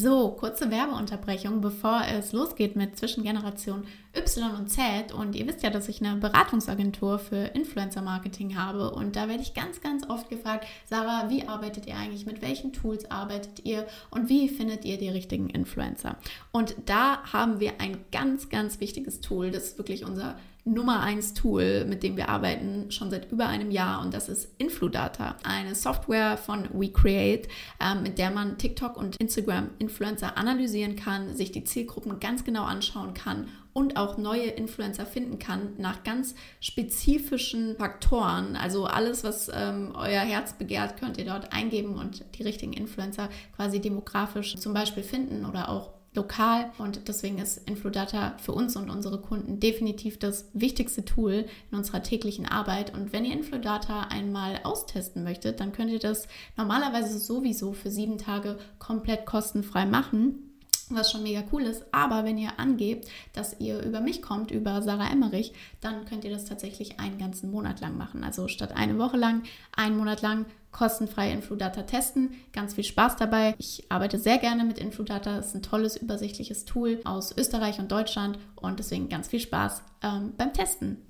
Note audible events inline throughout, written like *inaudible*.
So, kurze Werbeunterbrechung, bevor es losgeht mit Zwischengeneration Y und Z. Und ihr wisst ja, dass ich eine Beratungsagentur für Influencer-Marketing habe. Und da werde ich ganz, ganz oft gefragt, Sarah, wie arbeitet ihr eigentlich? Mit welchen Tools arbeitet ihr? Und wie findet ihr die richtigen Influencer? Und da haben wir ein ganz, ganz wichtiges Tool. Das ist wirklich unser Nummer 1 Tool, mit dem wir arbeiten, schon seit über einem Jahr und das ist Infludata, eine Software von WeCreate, äh, mit der man TikTok und Instagram Influencer analysieren kann, sich die Zielgruppen ganz genau anschauen kann und auch neue Influencer finden kann nach ganz spezifischen Faktoren. Also alles, was ähm, euer Herz begehrt, könnt ihr dort eingeben und die richtigen Influencer quasi demografisch zum Beispiel finden oder auch lokal und deswegen ist Infludata für uns und unsere Kunden definitiv das wichtigste Tool in unserer täglichen Arbeit. Und wenn ihr Infludata einmal austesten möchtet, dann könnt ihr das normalerweise sowieso für sieben Tage komplett kostenfrei machen was schon mega cool ist. Aber wenn ihr angebt, dass ihr über mich kommt, über Sarah Emmerich, dann könnt ihr das tatsächlich einen ganzen Monat lang machen. Also statt eine Woche lang, einen Monat lang kostenfrei Infludata testen. Ganz viel Spaß dabei. Ich arbeite sehr gerne mit Infludata. Es ist ein tolles, übersichtliches Tool aus Österreich und Deutschland und deswegen ganz viel Spaß ähm, beim Testen.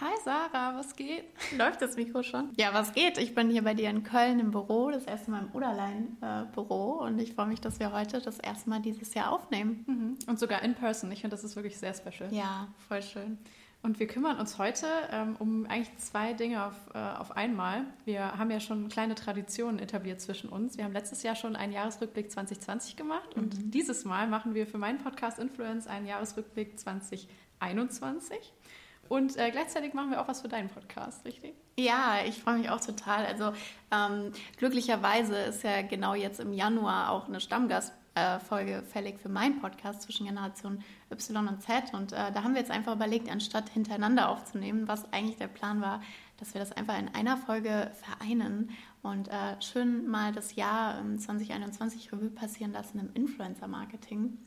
Hi Sarah, was geht? Läuft das Mikro schon? Ja, was geht? Ich bin hier bei dir in Köln im Büro, das erste Mal im Oderlein-Büro äh, und ich freue mich, dass wir heute das erste Mal dieses Jahr aufnehmen. Mhm. Und sogar in person. Ich finde, das ist wirklich sehr special. Ja, voll schön. Und wir kümmern uns heute ähm, um eigentlich zwei Dinge auf, äh, auf einmal. Wir haben ja schon kleine Traditionen etabliert zwischen uns. Wir haben letztes Jahr schon einen Jahresrückblick 2020 gemacht und mhm. dieses Mal machen wir für meinen Podcast Influence einen Jahresrückblick 2021. Und äh, gleichzeitig machen wir auch was für deinen Podcast, richtig? Ja, ich freue mich auch total. Also ähm, glücklicherweise ist ja genau jetzt im Januar auch eine Stammgast äh, fällig für meinen Podcast zwischen Generation Y und Z. Und äh, da haben wir jetzt einfach überlegt, anstatt hintereinander aufzunehmen, was eigentlich der Plan war, dass wir das einfach in einer Folge vereinen und äh, schön mal das Jahr 2021 Revue passieren lassen im Influencer-Marketing.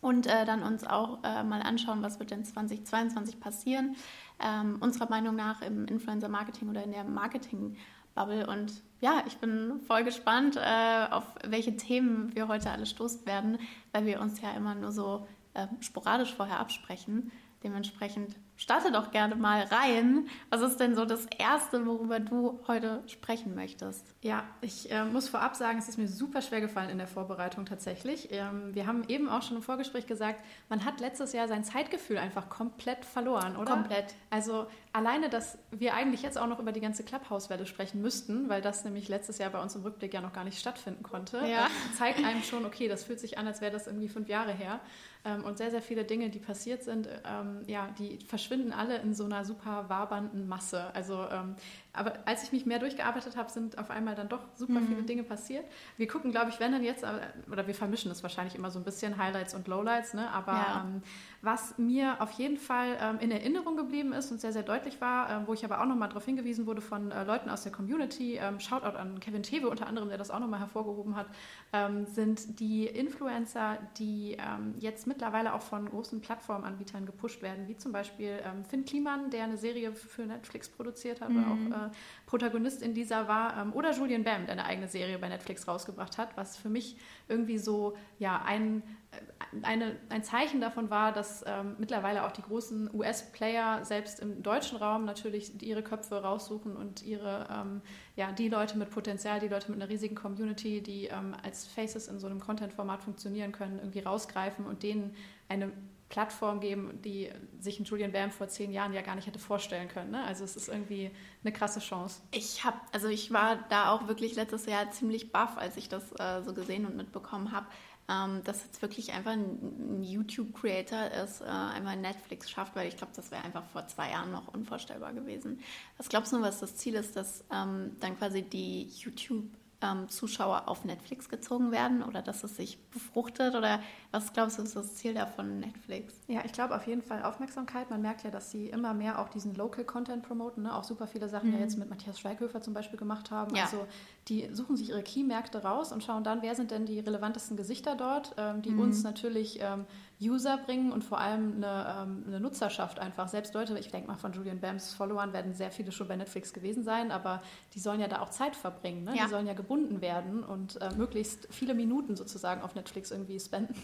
Und äh, dann uns auch äh, mal anschauen, was wird denn 2022 passieren, ähm, unserer Meinung nach im Influencer-Marketing oder in der Marketing- Bubble. Und ja, ich bin voll gespannt, äh, auf welche Themen wir heute alle stoßen werden, weil wir uns ja immer nur so äh, sporadisch vorher absprechen. Dementsprechend starte doch gerne mal rein. Was ist denn so das Erste, worüber du heute sprechen möchtest? Ja, ich äh, muss vorab sagen, es ist mir super schwer gefallen in der Vorbereitung tatsächlich. Ähm, wir haben eben auch schon im Vorgespräch gesagt, man hat letztes Jahr sein Zeitgefühl einfach komplett verloren, oder? Komplett. Also alleine, dass wir eigentlich jetzt auch noch über die ganze Clubhouse-Welle sprechen müssten, weil das nämlich letztes Jahr bei uns im Rückblick ja noch gar nicht stattfinden konnte, ja. äh, zeigt einem schon, okay, das fühlt sich an, als wäre das irgendwie fünf Jahre her. Ähm, und sehr, sehr viele Dinge, die passiert sind, ähm, ja, die verschwinden alle in so einer super wabernden Masse. Also ähm, aber als ich mich mehr durchgearbeitet habe, sind auf einmal dann doch super mhm. viele Dinge passiert. Wir gucken, glaube ich, wenn dann jetzt, oder wir vermischen es wahrscheinlich immer so ein bisschen Highlights und Lowlights, ne? aber ja. ähm, was mir auf jeden Fall ähm, in Erinnerung geblieben ist und sehr, sehr deutlich war, äh, wo ich aber auch nochmal darauf hingewiesen wurde von äh, Leuten aus der Community, ähm, Shoutout an Kevin Tewe unter anderem, der das auch nochmal hervorgehoben hat, ähm, sind die Influencer, die ähm, jetzt mittlerweile auch von großen Plattformanbietern gepusht werden, wie zum Beispiel ähm, Finn Kliman, der eine Serie für Netflix produziert hat, mhm. auch äh, Protagonist in dieser war, ähm, oder Julian Bam, der eine eigene Serie bei Netflix rausgebracht hat, was für mich irgendwie so ja, ein, äh, eine, ein Zeichen davon war, dass ähm, mittlerweile auch die großen US-Player selbst im deutschen Raum natürlich ihre Köpfe raussuchen und ihre, ähm, ja, die Leute mit Potenzial, die Leute mit einer riesigen Community, die ähm, als Faces in so einem Content-Format funktionieren können, irgendwie rausgreifen und denen eine Plattform geben, die sich ein Julian Bam vor zehn Jahren ja gar nicht hätte vorstellen können. Ne? Also es ist irgendwie eine krasse Chance. Ich habe, also ich war da auch wirklich letztes Jahr ziemlich baff, als ich das äh, so gesehen und mitbekommen habe, ähm, dass jetzt wirklich einfach ein, ein YouTube-Creator ist, äh, einmal Netflix schafft, weil ich glaube, das wäre einfach vor zwei Jahren noch unvorstellbar gewesen. Was glaubst du, was das Ziel ist, dass ähm, dann quasi die YouTube ähm, Zuschauer auf Netflix gezogen werden oder dass es sich befruchtet? Oder was glaubst du, ist das Ziel da von Netflix? Ja, ich glaube auf jeden Fall Aufmerksamkeit. Man merkt ja, dass sie immer mehr auch diesen Local Content promoten. Ne? Auch super viele Sachen mhm. ja jetzt mit Matthias Schweighöfer zum Beispiel gemacht haben. Ja. Also die suchen sich ihre Key-Märkte raus und schauen dann, wer sind denn die relevantesten Gesichter dort, ähm, die mhm. uns natürlich ähm, User bringen und vor allem eine, ähm, eine Nutzerschaft einfach. Selbst Leute, ich denke mal von Julian Bams Followern werden sehr viele schon bei Netflix gewesen sein, aber die sollen ja da auch Zeit verbringen. Ne? Ja. Die sollen ja gebunden werden und äh, möglichst viele Minuten sozusagen auf Netflix irgendwie spenden.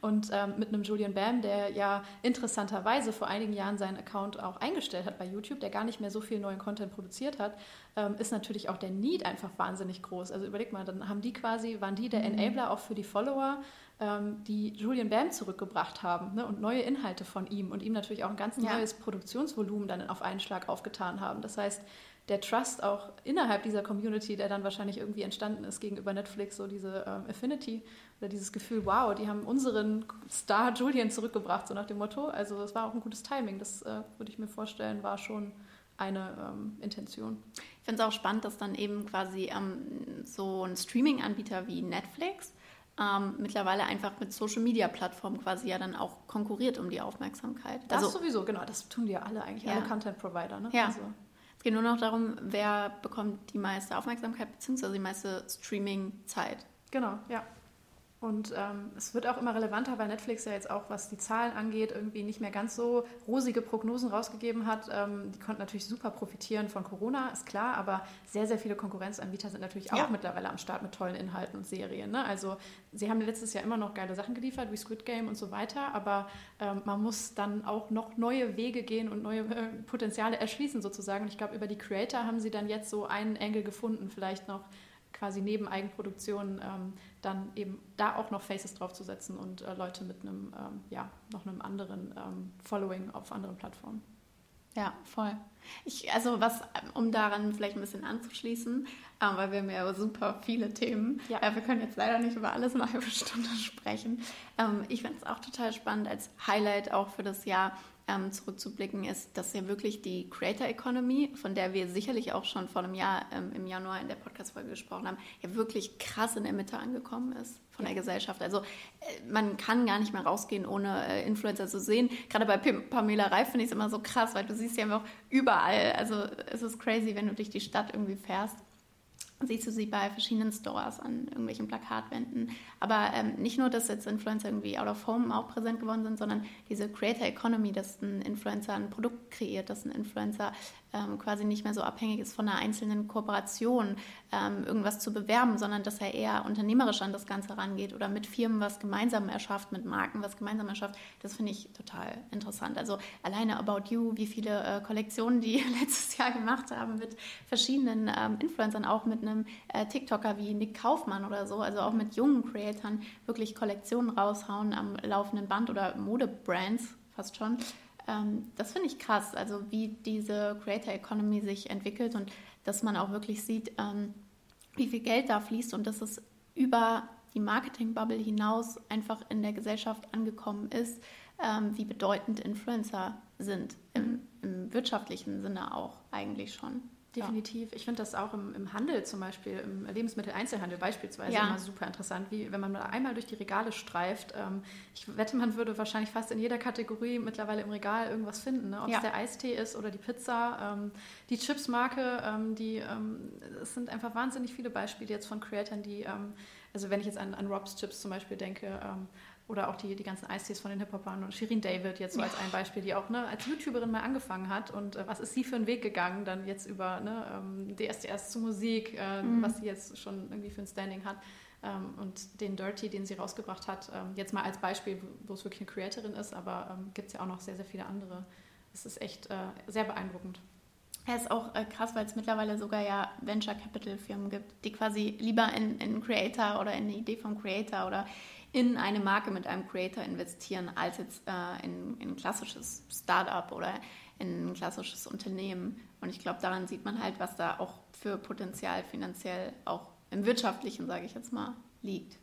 Und ähm, mit einem Julian Bam, der ja interessanterweise vor einigen Jahren seinen Account auch eingestellt hat bei YouTube, der gar nicht mehr so viel neuen Content produziert hat, ähm, ist natürlich auch der Need einfach wahnsinnig groß. Also überleg mal, dann haben die quasi, waren die der mhm. Enabler auch für die Follower, die Julian Bam zurückgebracht haben ne, und neue Inhalte von ihm und ihm natürlich auch ein ganz neues ja. Produktionsvolumen dann auf einen Schlag aufgetan haben. Das heißt, der Trust auch innerhalb dieser Community, der dann wahrscheinlich irgendwie entstanden ist gegenüber Netflix, so diese ähm, Affinity oder dieses Gefühl, wow, die haben unseren Star Julian zurückgebracht, so nach dem Motto. Also das war auch ein gutes Timing, das äh, würde ich mir vorstellen, war schon eine ähm, Intention. Ich finde es auch spannend, dass dann eben quasi ähm, so ein Streaming-Anbieter wie Netflix ähm, mittlerweile einfach mit Social-Media-Plattformen quasi ja dann auch konkurriert um die Aufmerksamkeit. Das also, sowieso, genau, das tun die ja alle eigentlich, ja. alle Content-Provider. Ne? Ja. Also. Es geht nur noch darum, wer bekommt die meiste Aufmerksamkeit bzw. die meiste Streaming-Zeit. Genau, ja. Und ähm, es wird auch immer relevanter, weil Netflix ja jetzt auch, was die Zahlen angeht, irgendwie nicht mehr ganz so rosige Prognosen rausgegeben hat. Ähm, die konnten natürlich super profitieren von Corona, ist klar, aber sehr, sehr viele Konkurrenzanbieter sind natürlich auch ja. mittlerweile am Start mit tollen Inhalten und Serien. Ne? Also sie haben letztes Jahr immer noch geile Sachen geliefert, wie Squid Game und so weiter, aber ähm, man muss dann auch noch neue Wege gehen und neue äh, Potenziale erschließen sozusagen. Und ich glaube, über die Creator haben sie dann jetzt so einen Engel gefunden, vielleicht noch quasi neben Eigenproduktionen ähm, dann eben da auch noch Faces draufzusetzen und äh, Leute mit einem, ähm, ja, noch einem anderen ähm, Following auf anderen Plattformen. Ja, voll. Ich, also was, um daran vielleicht ein bisschen anzuschließen, äh, weil wir haben ja super viele Themen. Ja. Äh, wir können jetzt leider nicht über alles eine halbe Stunde sprechen. Ähm, ich finde es auch total spannend als Highlight auch für das Jahr ähm, zurückzublicken, ist, dass ja wirklich die Creator Economy, von der wir sicherlich auch schon vor einem Jahr ähm, im Januar in der Podcast-Folge gesprochen haben, ja wirklich krass in der Mitte angekommen ist von der Gesellschaft. Also äh, man kann gar nicht mehr rausgehen, ohne äh, Influencer zu sehen. Gerade bei P Pamela Reif finde ich es immer so krass, weil du siehst ja auch überall. Also es ist crazy, wenn du durch die Stadt irgendwie fährst siehst du sie bei verschiedenen Stores an irgendwelchen Plakatwänden. Aber ähm, nicht nur, dass jetzt Influencer irgendwie out of home auch präsent geworden sind, sondern diese Creator Economy, dass ein Influencer ein Produkt kreiert, dass ein Influencer ähm, quasi nicht mehr so abhängig ist von einer einzelnen Kooperation, ähm, irgendwas zu bewerben, sondern dass er eher unternehmerisch an das Ganze rangeht oder mit Firmen was gemeinsam erschafft, mit Marken was gemeinsam erschafft. Das finde ich total interessant. Also alleine About You, wie viele äh, Kollektionen die *laughs* letztes Jahr gemacht haben mit verschiedenen ähm, Influencern, auch mit einem äh, TikToker wie Nick Kaufmann oder so, also auch mit jungen Creatoren wirklich Kollektionen raushauen am laufenden Band oder Modebrands fast schon. Ähm, das finde ich krass, also wie diese Creator Economy sich entwickelt und dass man auch wirklich sieht, ähm, wie viel Geld da fließt und dass es über die Marketing-Bubble hinaus einfach in der Gesellschaft angekommen ist, ähm, wie bedeutend Influencer sind, im, im wirtschaftlichen Sinne auch eigentlich schon. Definitiv. Ich finde das auch im, im, Handel zum Beispiel, im Lebensmitteleinzelhandel beispielsweise ja. immer super interessant, wie wenn man einmal durch die Regale streift. Ähm, ich wette, man würde wahrscheinlich fast in jeder Kategorie mittlerweile im Regal irgendwas finden. Ne? Ob ja. es der Eistee ist oder die Pizza, ähm, die Chipsmarke, ähm, die, ähm, es sind einfach wahnsinnig viele Beispiele jetzt von Creatoren, die, ähm, also wenn ich jetzt an, an Rob's Chips zum Beispiel denke, ähm, oder auch die, die ganzen Eistees von den Hip-Hopern und Shirin David jetzt so als ein Beispiel, die auch ne, als YouTuberin mal angefangen hat und äh, was ist sie für einen Weg gegangen, dann jetzt über ne, ähm, DSDS zu Musik, äh, mhm. was sie jetzt schon irgendwie für ein Standing hat ähm, und den Dirty, den sie rausgebracht hat, ähm, jetzt mal als Beispiel, wo es wirklich eine Creatorin ist, aber ähm, gibt es ja auch noch sehr, sehr viele andere. Es ist echt äh, sehr beeindruckend. Ja, ist auch äh, krass, weil es mittlerweile sogar ja Venture Capital Firmen gibt, die quasi lieber in, in Creator oder in eine Idee vom Creator oder in eine Marke mit einem Creator investieren, als jetzt äh, in, in ein klassisches Startup oder in ein klassisches Unternehmen. Und ich glaube, daran sieht man halt, was da auch für Potenzial finanziell auch im Wirtschaftlichen, sage ich jetzt mal, liegt.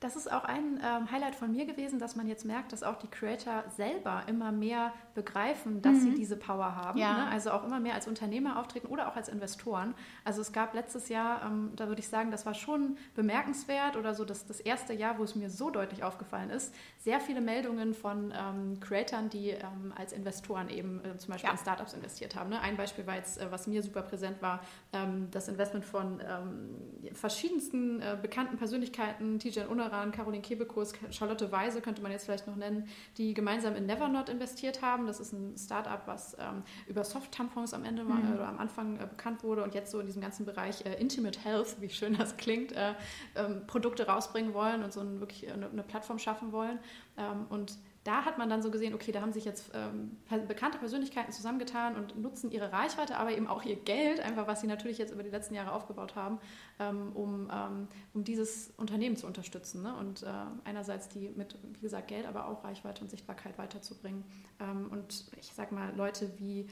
Das ist auch ein ähm, Highlight von mir gewesen, dass man jetzt merkt, dass auch die Creator selber immer mehr begreifen, dass mhm. sie diese Power haben. Ja. Ne? Also auch immer mehr als Unternehmer auftreten oder auch als Investoren. Also es gab letztes Jahr, ähm, da würde ich sagen, das war schon bemerkenswert oder so das, das erste Jahr, wo es mir so deutlich aufgefallen ist, sehr viele Meldungen von ähm, Creatoren, die ähm, als Investoren eben äh, zum Beispiel ja. in Startups investiert haben. Ne? Ein Beispiel war jetzt, äh, was mir super präsent war, ähm, das Investment von ähm, verschiedensten äh, bekannten Persönlichkeiten, TJ Unner Unaran, Caroline Kebekus, Charlotte Weise könnte man jetzt vielleicht noch nennen, die gemeinsam in Nevernot investiert haben. Das ist ein Startup, was ähm, über Soft-Tampons am Ende mal, mhm. äh, am Anfang äh, bekannt wurde und jetzt so in diesem ganzen Bereich äh, Intimate Health, wie schön das klingt, äh, ähm, Produkte rausbringen wollen und so ein, wirklich eine, eine Plattform schaffen wollen. Ähm, und da hat man dann so gesehen, okay, da haben sich jetzt ähm, bekannte Persönlichkeiten zusammengetan und nutzen ihre Reichweite, aber eben auch ihr Geld, einfach was sie natürlich jetzt über die letzten Jahre aufgebaut haben, ähm, um, ähm, um dieses Unternehmen zu unterstützen. Ne? Und äh, einerseits die mit, wie gesagt, Geld, aber auch Reichweite und Sichtbarkeit weiterzubringen. Ähm, und ich sag mal, Leute wie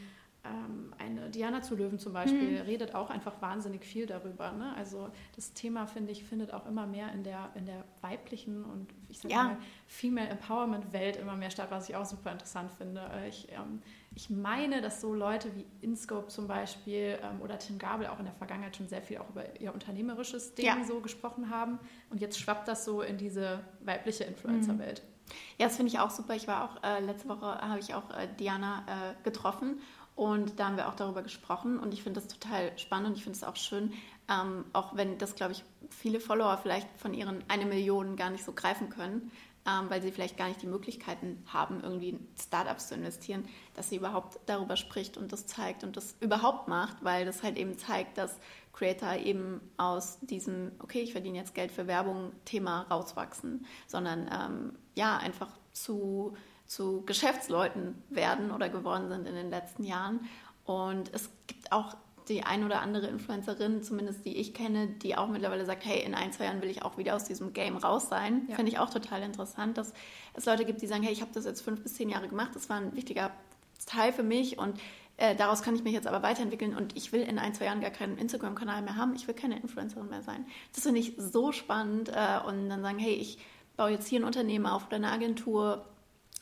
ähm, eine Diana zu Löwen zum Beispiel mhm. redet auch einfach wahnsinnig viel darüber. Ne? Also das Thema, finde ich, findet auch immer mehr in der, in der weiblichen und ich sage ja. mal Female Empowerment Welt immer mehr statt, was ich auch super interessant finde. Äh, ich, ähm, ich meine, dass so Leute wie InScope zum Beispiel ähm, oder Tim Gabel auch in der Vergangenheit schon sehr viel auch über ihr unternehmerisches Ding ja. so gesprochen haben. Und jetzt schwappt das so in diese weibliche Influencer-Welt. Mhm. Ja, das finde ich auch super. Ich war auch äh, letzte Woche habe ich auch äh, Diana äh, getroffen und da haben wir auch darüber gesprochen und ich finde das total spannend und ich finde es auch schön, ähm, auch wenn das, glaube ich, viele Follower vielleicht von ihren eine Million gar nicht so greifen können, ähm, weil sie vielleicht gar nicht die Möglichkeiten haben, irgendwie in Startups zu investieren, dass sie überhaupt darüber spricht und das zeigt und das überhaupt macht, weil das halt eben zeigt, dass Creator eben aus diesem, okay, ich verdiene jetzt Geld für Werbung Thema rauswachsen, sondern ähm, ja, einfach zu zu Geschäftsleuten werden oder geworden sind in den letzten Jahren. Und es gibt auch die ein oder andere Influencerin, zumindest die ich kenne, die auch mittlerweile sagt, hey, in ein, zwei Jahren will ich auch wieder aus diesem Game raus sein. Ja. Finde ich auch total interessant, dass es Leute gibt, die sagen, hey, ich habe das jetzt fünf bis zehn Jahre gemacht, das war ein wichtiger Teil für mich und äh, daraus kann ich mich jetzt aber weiterentwickeln und ich will in ein, zwei Jahren gar keinen Instagram-Kanal mehr haben, ich will keine Influencerin mehr sein. Das finde ich so spannend äh, und dann sagen, hey, ich baue jetzt hier ein Unternehmen auf oder eine Agentur,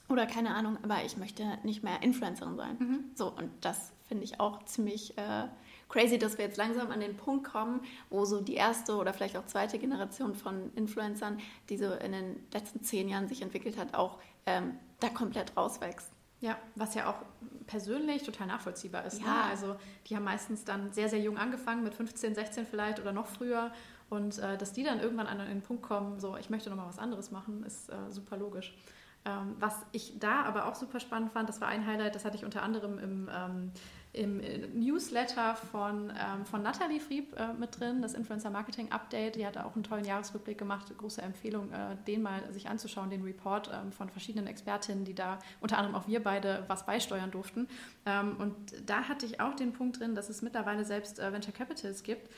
oder keine Ahnung, aber ich möchte nicht mehr Influencerin sein. Mhm. So, und das finde ich auch ziemlich äh, crazy, dass wir jetzt langsam an den Punkt kommen, wo so die erste oder vielleicht auch zweite Generation von Influencern, die so in den letzten zehn Jahren sich entwickelt hat, auch ähm, da komplett rauswächst. Ja, was ja auch persönlich total nachvollziehbar ist. Ne? Ja. Ne? Also die haben meistens dann sehr, sehr jung angefangen, mit 15, 16 vielleicht oder noch früher. Und äh, dass die dann irgendwann an den Punkt kommen, so ich möchte nochmal was anderes machen, ist äh, super logisch. Ähm, was ich da aber auch super spannend fand, das war ein Highlight, das hatte ich unter anderem im, ähm, im Newsletter von, ähm, von Nathalie Frieb äh, mit drin, das Influencer Marketing Update. Die hat auch einen tollen Jahresrückblick gemacht. Große Empfehlung, äh, den mal sich anzuschauen, den Report ähm, von verschiedenen Expertinnen, die da unter anderem auch wir beide was beisteuern durften. Ähm, und da hatte ich auch den Punkt drin, dass es mittlerweile selbst äh, Venture Capitals gibt, äh,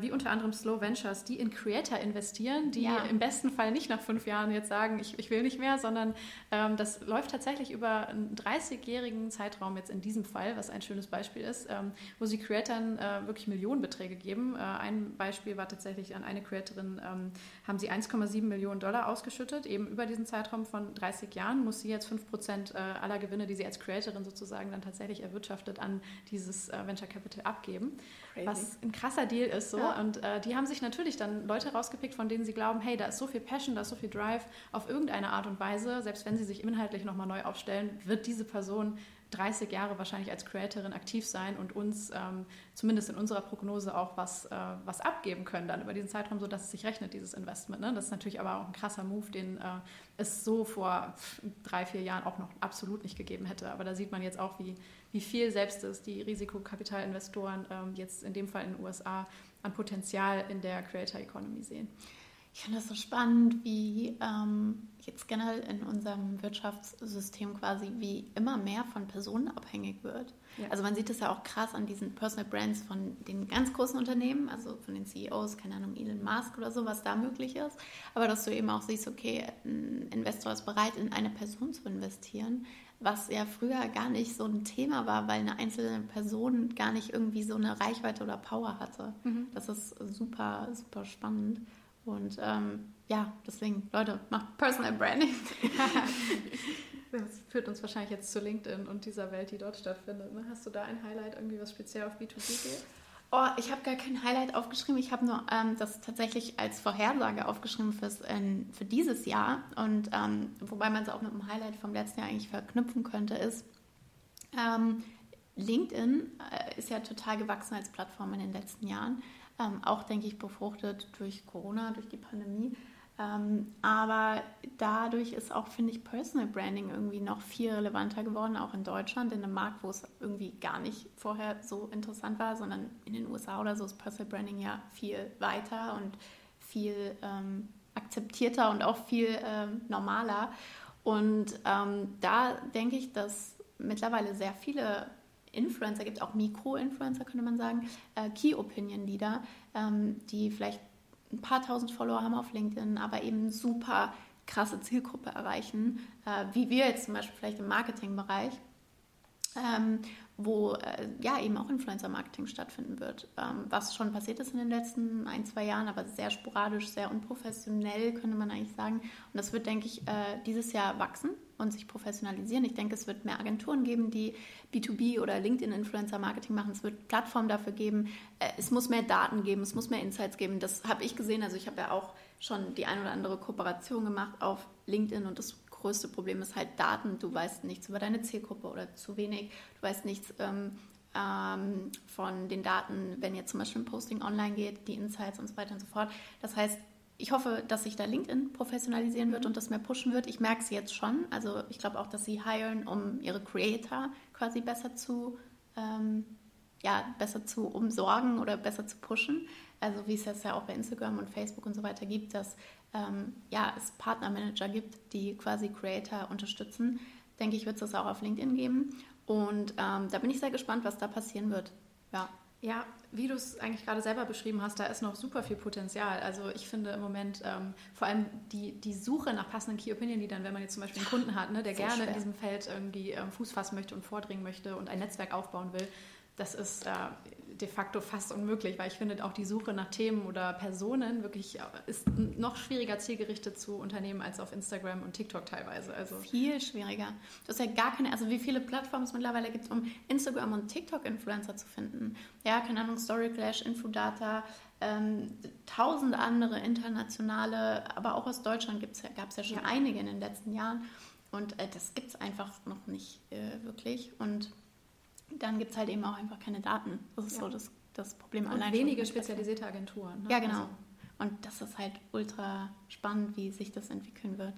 wie unter anderem Slow Ventures, die in Creator investieren, die ja. im besten Fall nicht nach fünf Jahren jetzt sagen, ich, ich will nicht mehr, sondern ähm, das läuft tatsächlich über einen 30-jährigen Zeitraum jetzt in diesem Fall, was ein schönes Beispiel ist, ähm, wo sie Creatoren äh, wirklich Millionenbeträge geben. Äh, ein Beispiel war tatsächlich an eine Creatorin, ähm, haben sie 1,7 Millionen Dollar ausgeschüttet, eben über diesen Zeitraum von 30 Jahren muss sie jetzt 5 Prozent äh, aller Gewinne, die sie als Creatorin sozusagen dann tatsächlich erwirtschaftet, an dieses äh, Venture Capital abgeben. Crazy. Was ein krasser Deal ist so. Ja. Und äh, die haben sich natürlich dann Leute rausgepickt, von denen sie glauben, hey, da ist so viel Passion, da ist so viel Drive auf irgendeine Art und Weise, selbst wenn sie sich inhaltlich nochmal neu aufstellen, wird diese Person 30 Jahre wahrscheinlich als Creatorin aktiv sein und uns ähm, zumindest in unserer Prognose auch was, äh, was abgeben können dann über diesen Zeitraum, sodass es sich rechnet, dieses Investment. Ne? Das ist natürlich aber auch ein krasser Move, den äh, es so vor drei, vier Jahren auch noch absolut nicht gegeben hätte. Aber da sieht man jetzt auch, wie, wie viel selbst es die Risikokapitalinvestoren ähm, jetzt in dem Fall in den USA an Potenzial in der Creator Economy sehen. Ich finde das so spannend, wie ähm, jetzt generell in unserem Wirtschaftssystem quasi wie immer mehr von Personen abhängig wird. Ja. Also man sieht das ja auch krass an diesen Personal Brands von den ganz großen Unternehmen, also von den CEOs, keine Ahnung, Elon Musk oder so, was da möglich ist. Aber dass du eben auch siehst, okay, ein Investor ist bereit, in eine Person zu investieren, was ja früher gar nicht so ein Thema war, weil eine einzelne Person gar nicht irgendwie so eine Reichweite oder Power hatte. Mhm. Das ist super, super spannend. Und ähm, ja, deswegen, Leute, macht Personal Branding. *laughs* das führt uns wahrscheinlich jetzt zu LinkedIn und dieser Welt, die dort stattfindet. Ne? Hast du da ein Highlight, irgendwie was speziell auf B2B geht? Oh, ich habe gar kein Highlight aufgeschrieben. Ich habe nur ähm, das tatsächlich als Vorhersage aufgeschrieben fürs, äh, für dieses Jahr. Und ähm, wobei man es auch mit dem Highlight vom letzten Jahr eigentlich verknüpfen könnte, ist, ähm, LinkedIn äh, ist ja total gewachsen als Plattform in den letzten Jahren. Ähm, auch, denke ich, befruchtet durch Corona, durch die Pandemie. Ähm, aber dadurch ist auch, finde ich, Personal Branding irgendwie noch viel relevanter geworden, auch in Deutschland, in einem Markt, wo es irgendwie gar nicht vorher so interessant war, sondern in den USA oder so ist Personal Branding ja viel weiter und viel ähm, akzeptierter und auch viel ähm, normaler. Und ähm, da denke ich, dass mittlerweile sehr viele Influencer gibt, auch Mikro-Influencer könnte man sagen, äh, Key Opinion Leader, ähm, die vielleicht ein paar tausend Follower haben auf LinkedIn, aber eben super krasse Zielgruppe erreichen, äh, wie wir jetzt zum Beispiel vielleicht im Marketingbereich, ähm, wo äh, ja eben auch Influencer-Marketing stattfinden wird, ähm, was schon passiert ist in den letzten ein, zwei Jahren, aber sehr sporadisch, sehr unprofessionell, könnte man eigentlich sagen. Und das wird, denke ich, äh, dieses Jahr wachsen und sich professionalisieren. Ich denke, es wird mehr Agenturen geben, die B2B oder LinkedIn-Influencer-Marketing machen. Es wird Plattformen dafür geben. Äh, es muss mehr Daten geben, es muss mehr Insights geben. Das habe ich gesehen. Also ich habe ja auch schon die ein oder andere Kooperation gemacht auf LinkedIn und das größte Problem ist halt Daten. Du weißt nichts über deine Zielgruppe oder zu wenig. Du weißt nichts ähm, ähm, von den Daten, wenn jetzt zum Beispiel ein Posting online geht, die Insights und so weiter und so fort. Das heißt, ich hoffe, dass sich da LinkedIn professionalisieren wird und das mehr pushen wird. Ich merke es jetzt schon. Also ich glaube auch, dass sie hiren, um ihre Creator quasi besser zu, ähm, ja, besser zu umsorgen oder besser zu pushen. Also wie es jetzt ja auch bei Instagram und Facebook und so weiter gibt, dass ähm, ja, es Partnermanager gibt, die quasi Creator unterstützen. Denke ich, wird es das auch auf LinkedIn geben. Und ähm, da bin ich sehr gespannt, was da passieren wird. Ja. Ja, wie du es eigentlich gerade selber beschrieben hast, da ist noch super viel Potenzial. Also ich finde im Moment ähm, vor allem die, die Suche nach passenden Key Opinion Leadern, wenn man jetzt zum Beispiel einen Kunden hat, ne, der gerne schwer. in diesem Feld irgendwie ähm, Fuß fassen möchte und vordringen möchte und ein Netzwerk aufbauen will, das ist äh, de facto fast unmöglich, weil ich finde auch die Suche nach Themen oder Personen wirklich äh, ist noch schwieriger zielgerichtet zu Unternehmen als auf Instagram und TikTok teilweise. Also viel schwieriger. Du hast ja gar keine, also wie viele Plattformen es mittlerweile gibt, um Instagram und TikTok-Influencer zu finden. Ja, keine Ahnung, Storyclash, Infodata, ähm, tausend andere internationale, aber auch aus Deutschland gab es ja schon ja. einige in den letzten Jahren. Und äh, das gibt es einfach noch nicht äh, wirklich. Und dann gibt es halt eben auch einfach keine Daten. Das ist ja. so das, das Problem. Und wenige spezialisierte Agenturen. Ne? Ja, genau. Also. Und das ist halt ultra spannend, wie sich das entwickeln wird.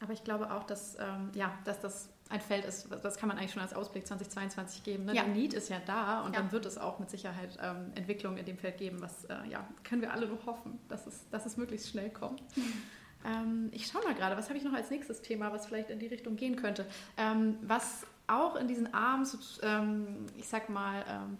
Aber ich glaube auch, dass, ähm, ja, dass das ein Feld ist, das kann man eigentlich schon als Ausblick 2022 geben. Ne? Ja. Der Need ist ja da und ja. dann wird es auch mit Sicherheit ähm, Entwicklungen in dem Feld geben, was, äh, ja, können wir alle nur hoffen, dass es, dass es möglichst schnell kommt. Mhm. Ähm, ich schaue mal gerade, was habe ich noch als nächstes Thema, was vielleicht in die Richtung gehen könnte. Ähm, was auch in diesen armen, ähm, ich sag mal, ähm,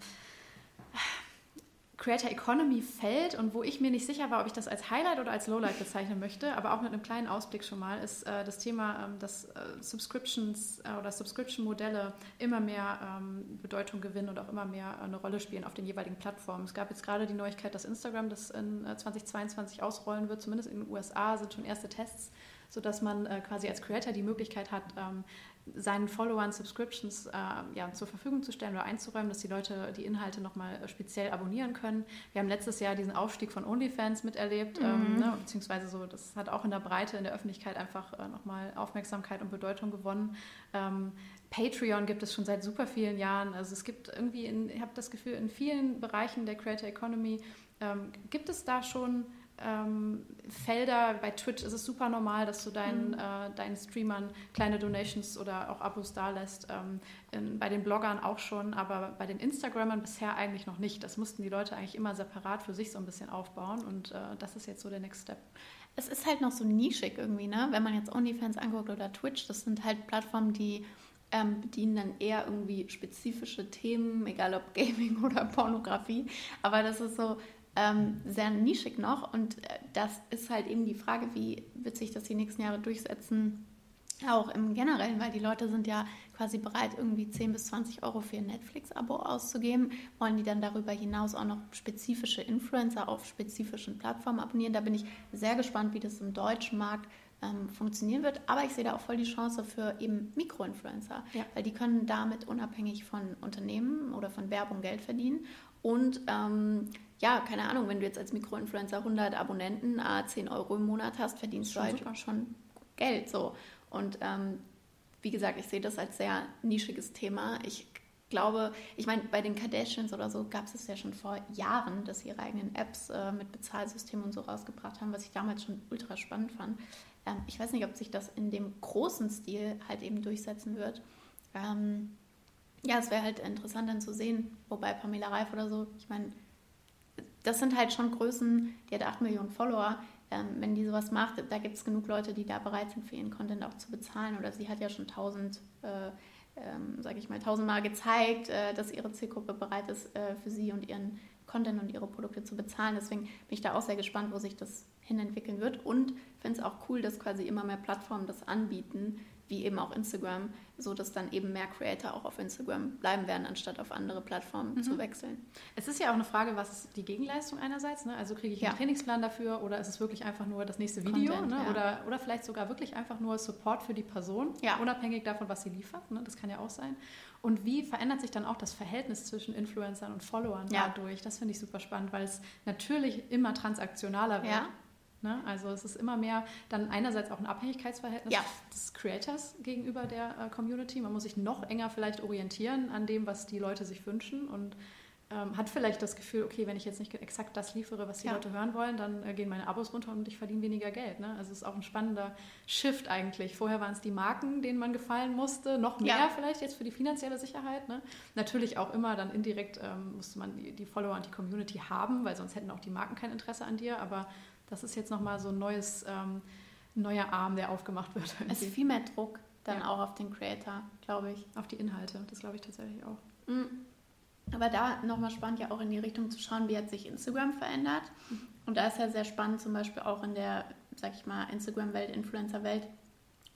Creator Economy fällt und wo ich mir nicht sicher war, ob ich das als Highlight oder als Lowlight bezeichnen möchte, aber auch mit einem kleinen Ausblick schon mal, ist äh, das Thema, ähm, dass äh, Subscriptions äh, oder Subscription-Modelle immer mehr ähm, Bedeutung gewinnen und auch immer mehr eine Rolle spielen auf den jeweiligen Plattformen. Es gab jetzt gerade die Neuigkeit, dass Instagram das in 2022 äh, ausrollen wird, zumindest in den USA sind schon erste Tests sodass man äh, quasi als Creator die Möglichkeit hat, ähm, seinen Followern Subscriptions äh, ja, zur Verfügung zu stellen oder einzuräumen, dass die Leute die Inhalte nochmal äh, speziell abonnieren können. Wir haben letztes Jahr diesen Aufstieg von OnlyFans miterlebt, mhm. ähm, ne, beziehungsweise so, das hat auch in der Breite, in der Öffentlichkeit einfach äh, nochmal Aufmerksamkeit und Bedeutung gewonnen. Ähm, Patreon gibt es schon seit super vielen Jahren. Also es gibt irgendwie, in, ich habe das Gefühl, in vielen Bereichen der Creator Economy ähm, gibt es da schon ähm, Felder. Bei Twitch ist es super normal, dass du deinen, mhm. äh, deinen Streamern kleine Donations oder auch Abos da lässt. Ähm, in, bei den Bloggern auch schon, aber bei den Instagrammern bisher eigentlich noch nicht. Das mussten die Leute eigentlich immer separat für sich so ein bisschen aufbauen und äh, das ist jetzt so der Next Step. Es ist halt noch so nischig irgendwie, ne? Wenn man jetzt OnlyFans anguckt oder Twitch, das sind halt Plattformen, die ähm, bedienen dann eher irgendwie spezifische Themen, egal ob Gaming *laughs* oder Pornografie. Aber das ist so, ähm, sehr nischig noch. Und äh, das ist halt eben die Frage, wie wird sich das die nächsten Jahre durchsetzen auch im Generellen, weil die Leute sind ja quasi bereit, irgendwie 10 bis 20 Euro für ein Netflix-Abo auszugeben. Wollen die dann darüber hinaus auch noch spezifische Influencer auf spezifischen Plattformen abonnieren? Da bin ich sehr gespannt, wie das im deutschen Markt ähm, funktionieren wird. Aber ich sehe da auch voll die Chance für eben Mikroinfluencer, ja. weil die können damit unabhängig von Unternehmen oder von Werbung Geld verdienen. Und ähm, ja, keine Ahnung, wenn du jetzt als Mikroinfluencer 100 Abonnenten, äh, 10 Euro im Monat hast, verdienst schon du halt schon Geld. So. Und ähm, wie gesagt, ich sehe das als sehr nischiges Thema. Ich glaube, ich meine, bei den Kardashians oder so gab es es ja schon vor Jahren, dass sie ihre eigenen Apps äh, mit Bezahlsystemen und so rausgebracht haben, was ich damals schon ultra spannend fand. Ähm, ich weiß nicht, ob sich das in dem großen Stil halt eben durchsetzen wird. Ähm, ja, es wäre halt interessant dann zu sehen, wobei Pamela Reif oder so, ich meine, das sind halt schon Größen, die hat 8 Millionen Follower. Ähm, wenn die sowas macht, da gibt es genug Leute, die da bereit sind, für ihren Content auch zu bezahlen. Oder sie hat ja schon tausend, äh, ähm, sage ich mal, tausendmal gezeigt, äh, dass ihre Zielgruppe bereit ist, äh, für sie und ihren Content und ihre Produkte zu bezahlen. Deswegen bin ich da auch sehr gespannt, wo sich das hinentwickeln wird. Und finde es auch cool, dass quasi immer mehr Plattformen das anbieten, wie eben auch Instagram, so dass dann eben mehr Creator auch auf Instagram bleiben werden, anstatt auf andere Plattformen mhm. zu wechseln. Es ist ja auch eine Frage, was ist die Gegenleistung einerseits? Ne? Also kriege ich ja. einen Trainingsplan dafür oder ist es wirklich einfach nur das nächste Video? Content, ne? ja. oder, oder vielleicht sogar wirklich einfach nur Support für die Person, ja. unabhängig davon, was sie liefert. Ne? Das kann ja auch sein. Und wie verändert sich dann auch das Verhältnis zwischen Influencern und Followern dadurch? Das finde ich super spannend, weil es natürlich immer transaktionaler wird. Ne? Also es ist immer mehr dann einerseits auch ein Abhängigkeitsverhältnis ja. des Creators gegenüber der äh, Community. Man muss sich noch enger vielleicht orientieren an dem, was die Leute sich wünschen und ähm, hat vielleicht das Gefühl, okay, wenn ich jetzt nicht exakt das liefere, was die ja. Leute hören wollen, dann äh, gehen meine Abos runter und ich verdiene weniger Geld. Ne? Also es ist auch ein spannender Shift eigentlich. Vorher waren es die Marken, denen man gefallen musste, noch mehr ja. vielleicht jetzt für die finanzielle Sicherheit. Ne? Natürlich auch immer dann indirekt ähm, musste man die, die Follower und die Community haben, weil sonst hätten auch die Marken kein Interesse an dir. Aber das ist jetzt nochmal so ein neues, ähm, neuer Arm, der aufgemacht wird. Irgendwie. Es ist viel mehr Druck dann ja. auch auf den Creator, glaube ich. Auf die Inhalte, das glaube ich tatsächlich auch. Mhm. Aber da nochmal spannend, ja auch in die Richtung zu schauen, wie hat sich Instagram verändert. Mhm. Und da ist ja sehr spannend, zum Beispiel auch in der, sag ich mal, Instagram-Welt, Influencer-Welt.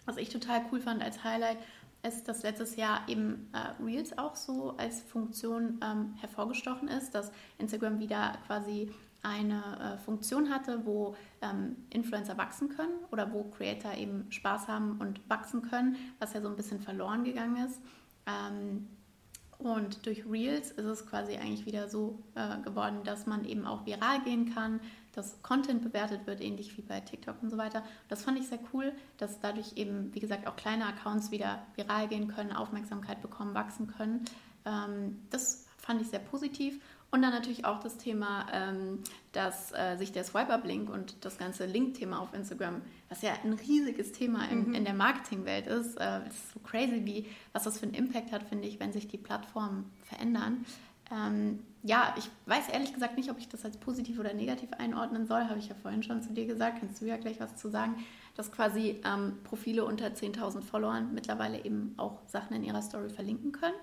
Was ich total cool fand als Highlight, ist, dass letztes Jahr eben äh, Reels auch so als Funktion ähm, hervorgestochen ist, dass Instagram wieder quasi eine äh, Funktion hatte, wo ähm, Influencer wachsen können oder wo Creator eben Spaß haben und wachsen können, was ja so ein bisschen verloren gegangen ist. Ähm, und durch Reels ist es quasi eigentlich wieder so äh, geworden, dass man eben auch viral gehen kann, dass Content bewertet wird, ähnlich wie bei TikTok und so weiter. Das fand ich sehr cool, dass dadurch eben, wie gesagt, auch kleine Accounts wieder viral gehen können, Aufmerksamkeit bekommen, wachsen können. Ähm, das fand ich sehr positiv. Und dann natürlich auch das Thema, ähm, dass äh, sich der Swiper-Link und das ganze Link-Thema auf Instagram, was ja ein riesiges Thema in, mhm. in der Marketingwelt ist, äh, ist so crazy, wie, was das für einen Impact hat, finde ich, wenn sich die Plattformen verändern. Ähm, ja, ich weiß ehrlich gesagt nicht, ob ich das als positiv oder negativ einordnen soll, habe ich ja vorhin schon zu dir gesagt, kannst du ja gleich was zu sagen, dass quasi ähm, Profile unter 10.000 Followern mittlerweile eben auch Sachen in ihrer Story verlinken können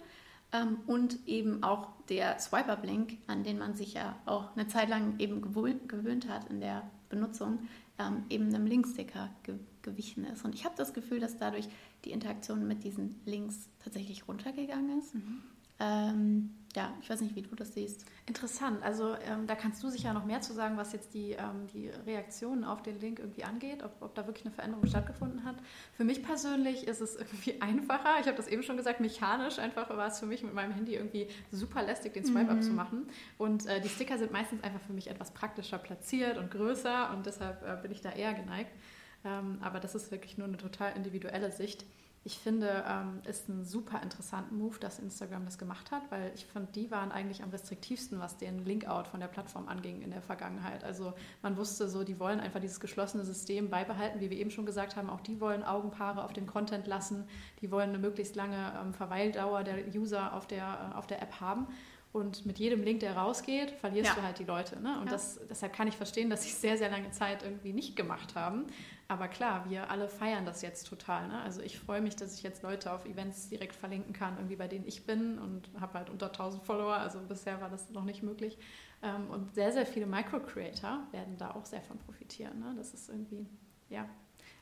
ähm, und eben auch der Swiper-Blink, an den man sich ja auch eine Zeit lang eben gewöhnt hat in der Benutzung, ähm, eben einem Linksticker ge gewichen ist. Und ich habe das Gefühl, dass dadurch die Interaktion mit diesen Links tatsächlich runtergegangen ist. Mhm. Ähm, ja, ich weiß nicht, wie du das siehst. Interessant. Also ähm, da kannst du sicher noch mehr zu sagen, was jetzt die, ähm, die Reaktionen auf den Link irgendwie angeht, ob, ob da wirklich eine Veränderung stattgefunden hat. Für mich persönlich ist es irgendwie *laughs* einfacher. Ich habe das eben schon gesagt, mechanisch einfach war es für mich mit meinem Handy irgendwie super lästig, den Swipe-Up mhm. zu machen. Und äh, die Sticker sind meistens einfach für mich etwas praktischer platziert und größer und deshalb äh, bin ich da eher geneigt. Ähm, aber das ist wirklich nur eine total individuelle Sicht ich finde, ähm, ist ein super interessanter Move, dass Instagram das gemacht hat, weil ich fand, die waren eigentlich am restriktivsten, was den Linkout von der Plattform anging in der Vergangenheit. Also man wusste so, die wollen einfach dieses geschlossene System beibehalten, wie wir eben schon gesagt haben. Auch die wollen Augenpaare auf dem Content lassen, die wollen eine möglichst lange ähm, Verweildauer der User auf der, äh, auf der App haben. Und mit jedem Link, der rausgeht, verlierst ja. du halt die Leute. Ne? Und ja. das, deshalb kann ich verstehen, dass sie es sehr, sehr lange Zeit irgendwie nicht gemacht haben. Aber klar, wir alle feiern das jetzt total. Ne? Also ich freue mich, dass ich jetzt Leute auf Events direkt verlinken kann, irgendwie bei denen ich bin und habe halt unter 1000 Follower. Also bisher war das noch nicht möglich. Ähm, und sehr, sehr viele Micro-Creator werden da auch sehr von profitieren. Ne? Das ist irgendwie, ja,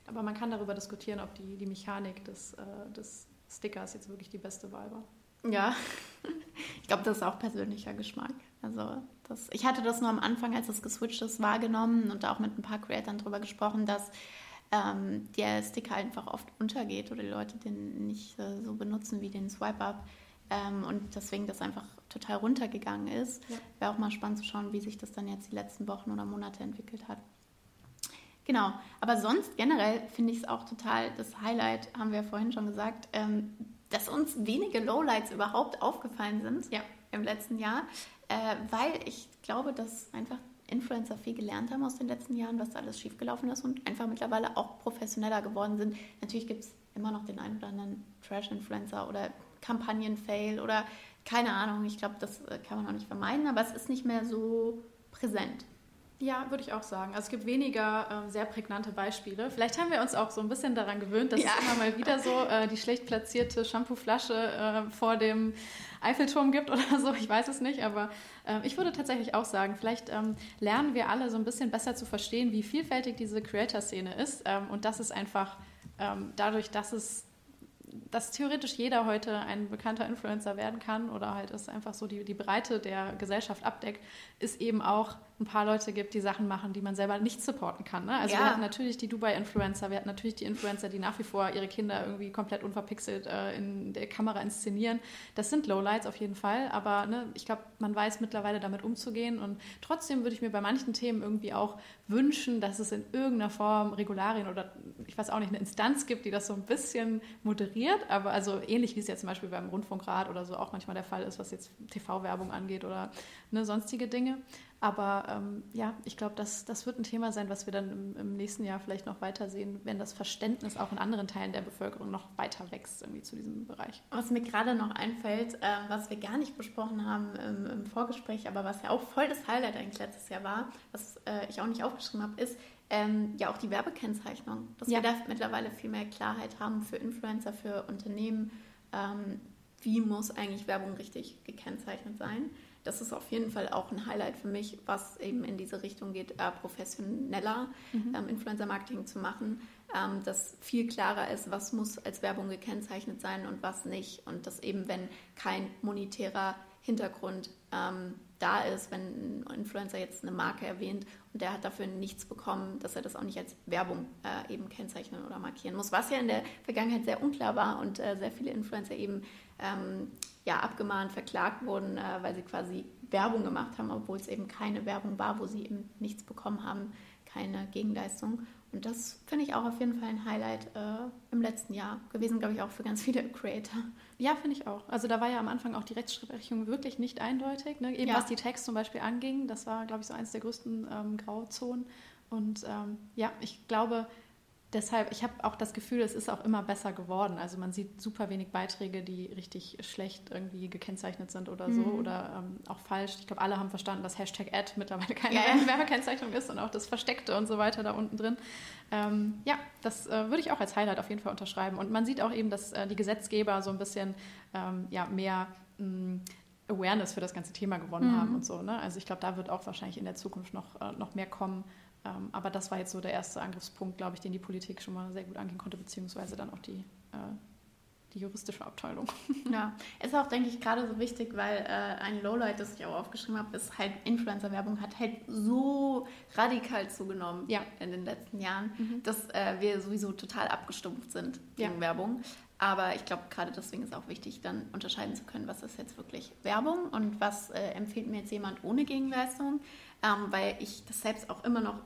Aber man kann darüber diskutieren, ob die, die Mechanik des, äh, des Stickers jetzt wirklich die beste Wahl war. Ja, *laughs* ich glaube, das ist auch persönlicher Geschmack. Also das, ich hatte das nur am Anfang, als es geswitcht ist, wahrgenommen und auch mit ein paar Creatoren darüber gesprochen, dass ähm, der Sticker einfach oft untergeht oder die Leute den nicht äh, so benutzen wie den Swipe-Up. Ähm, und deswegen das einfach total runtergegangen ist. Ja. Wäre auch mal spannend zu schauen, wie sich das dann jetzt die letzten Wochen oder Monate entwickelt hat. Genau, aber sonst generell finde ich es auch total das Highlight, haben wir ja vorhin schon gesagt, ähm, dass uns wenige Lowlights überhaupt aufgefallen sind ja. im letzten Jahr, äh, weil ich glaube, dass einfach Influencer viel gelernt haben aus den letzten Jahren, was da alles schiefgelaufen ist und einfach mittlerweile auch professioneller geworden sind. Natürlich gibt es immer noch den einen oder anderen Trash-Influencer oder Kampagnen-Fail oder keine Ahnung. Ich glaube, das äh, kann man auch nicht vermeiden, aber es ist nicht mehr so präsent. Ja, würde ich auch sagen. Also es gibt weniger äh, sehr prägnante Beispiele. Vielleicht haben wir uns auch so ein bisschen daran gewöhnt, dass ja. es immer mal wieder so äh, die schlecht platzierte Shampooflasche äh, vor dem Eiffelturm gibt oder so. Ich weiß es nicht, aber äh, ich würde tatsächlich auch sagen, vielleicht ähm, lernen wir alle so ein bisschen besser zu verstehen, wie vielfältig diese Creator-Szene ist. Ähm, und das ist einfach ähm, dadurch, dass es dass theoretisch jeder heute ein bekannter Influencer werden kann oder halt es einfach so die, die Breite der Gesellschaft abdeckt, ist eben auch ein paar Leute gibt, die Sachen machen, die man selber nicht supporten kann. Ne? Also ja. wir hatten natürlich die Dubai-Influencer, wir hatten natürlich die Influencer, die nach wie vor ihre Kinder irgendwie komplett unverpixelt äh, in der Kamera inszenieren. Das sind Lowlights auf jeden Fall, aber ne, ich glaube, man weiß mittlerweile damit umzugehen und trotzdem würde ich mir bei manchen Themen irgendwie auch wünschen, dass es in irgendeiner Form Regularien oder ich weiß auch nicht, eine Instanz gibt, die das so ein bisschen moderiert, aber also ähnlich wie es ja zum Beispiel beim Rundfunkrat oder so auch manchmal der Fall ist, was jetzt TV-Werbung angeht oder ne, sonstige Dinge. Aber ähm, ja, ich glaube, das, das wird ein Thema sein, was wir dann im, im, nächsten Jahr vielleicht noch weiter sehen, wenn das Verständnis auch in anderen Teilen der Bevölkerung noch weiter wächst irgendwie zu diesem Bereich. Was mir gerade noch einfällt, äh, was wir gar nicht besprochen haben im, im, Vorgespräch, aber was ja auch voll das Highlight eigentlich letztes Jahr war, was äh, ich auch nicht aufgeschrieben habe, ist ähm, ja auch die Werbekennzeichnung. Dass ja. wir da mittlerweile viel mehr Klarheit haben für Influencer, für Unternehmen. Ähm, wie muss eigentlich Werbung richtig gekennzeichnet sein? Das ist auf jeden Fall auch ein Highlight für mich, was eben in diese Richtung geht, äh, professioneller mhm. ähm, Influencer-Marketing zu machen, ähm, dass viel klarer ist, was muss als Werbung gekennzeichnet sein und was nicht. Und dass eben, wenn kein monetärer Hintergrund ähm, da ist, wenn ein Influencer jetzt eine Marke erwähnt und der hat dafür nichts bekommen, dass er das auch nicht als Werbung äh, eben kennzeichnen oder markieren muss, was ja in der Vergangenheit sehr unklar war und äh, sehr viele Influencer eben ähm, ja, abgemahnt, verklagt wurden, äh, weil sie quasi Werbung gemacht haben, obwohl es eben keine Werbung war, wo sie eben nichts bekommen haben, keine Gegenleistung. Und das finde ich auch auf jeden Fall ein Highlight äh, im letzten Jahr gewesen, glaube ich, auch für ganz viele *laughs* Creator. Ja, finde ich auch. Also da war ja am Anfang auch die Rechtsprechung wirklich nicht eindeutig. Ne? Eben ja. was die Tags zum Beispiel anging, das war, glaube ich, so eines der größten ähm, Grauzonen. Und ähm, ja, ich glaube, deshalb, ich habe auch das Gefühl, es ist auch immer besser geworden. Also man sieht super wenig Beiträge, die richtig schlecht irgendwie gekennzeichnet sind oder so mhm. oder ähm, auch falsch. Ich glaube, alle haben verstanden, dass Hashtag Ad mittlerweile keine ja, Werbekennzeichnung ist und auch das Versteckte und so weiter da unten drin. Ähm, ja, das äh, würde ich auch als Highlight auf jeden Fall unterschreiben. Und man sieht auch eben, dass äh, die Gesetzgeber so ein bisschen ähm, ja, mehr mh, mm, Awareness für das ganze Thema gewonnen mhm. haben und so. Ne? Also ich glaube, da wird auch wahrscheinlich in der Zukunft noch, äh, noch mehr kommen. Ähm, aber das war jetzt so der erste Angriffspunkt, glaube ich, den die Politik schon mal sehr gut angehen konnte, beziehungsweise dann auch die, äh, die juristische Abteilung. *laughs* Ja, ist auch, denke ich, gerade so wichtig, weil äh, ein Lowlight, das ich auch aufgeschrieben habe, ist halt Influencer-Werbung hat halt so radikal zugenommen ja. in den letzten Jahren, mhm. dass äh, wir sowieso total abgestumpft sind gegen ja. Werbung. Aber ich glaube, gerade deswegen ist auch wichtig, dann unterscheiden zu können, was ist jetzt wirklich Werbung und was äh, empfiehlt mir jetzt jemand ohne Gegenleistung, ähm, weil ich das selbst auch immer noch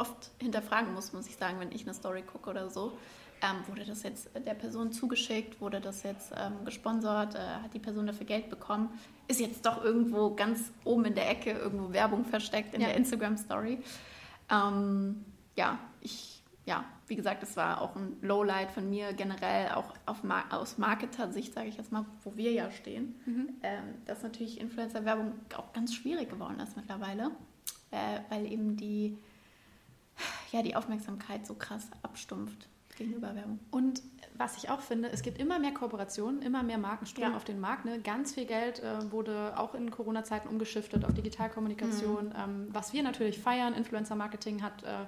oft hinterfragen muss, muss ich sagen, wenn ich eine Story gucke oder so. Ähm, wurde das jetzt der Person zugeschickt? Wurde das jetzt ähm, gesponsert? Äh, hat die Person dafür Geld bekommen? Ist jetzt doch irgendwo ganz oben in der Ecke irgendwo Werbung versteckt in ja. der Instagram-Story? Ähm, ja, ich, ja, wie gesagt, es war auch ein Lowlight von mir generell, auch auf Mar aus Marketer-Sicht, sage ich jetzt mal, wo wir ja stehen, mhm. ähm, dass natürlich Influencer-Werbung auch ganz schwierig geworden ist mittlerweile, äh, weil eben die ja, die Aufmerksamkeit so krass abstumpft gegenüber Werbung. Und was ich auch finde, es gibt immer mehr Kooperationen, immer mehr Markenstrom ja. auf den Markt. Ne? Ganz viel Geld äh, wurde auch in Corona-Zeiten umgeschiftet auf Digitalkommunikation. Mhm. Ähm, was wir natürlich feiern, Influencer-Marketing hat äh,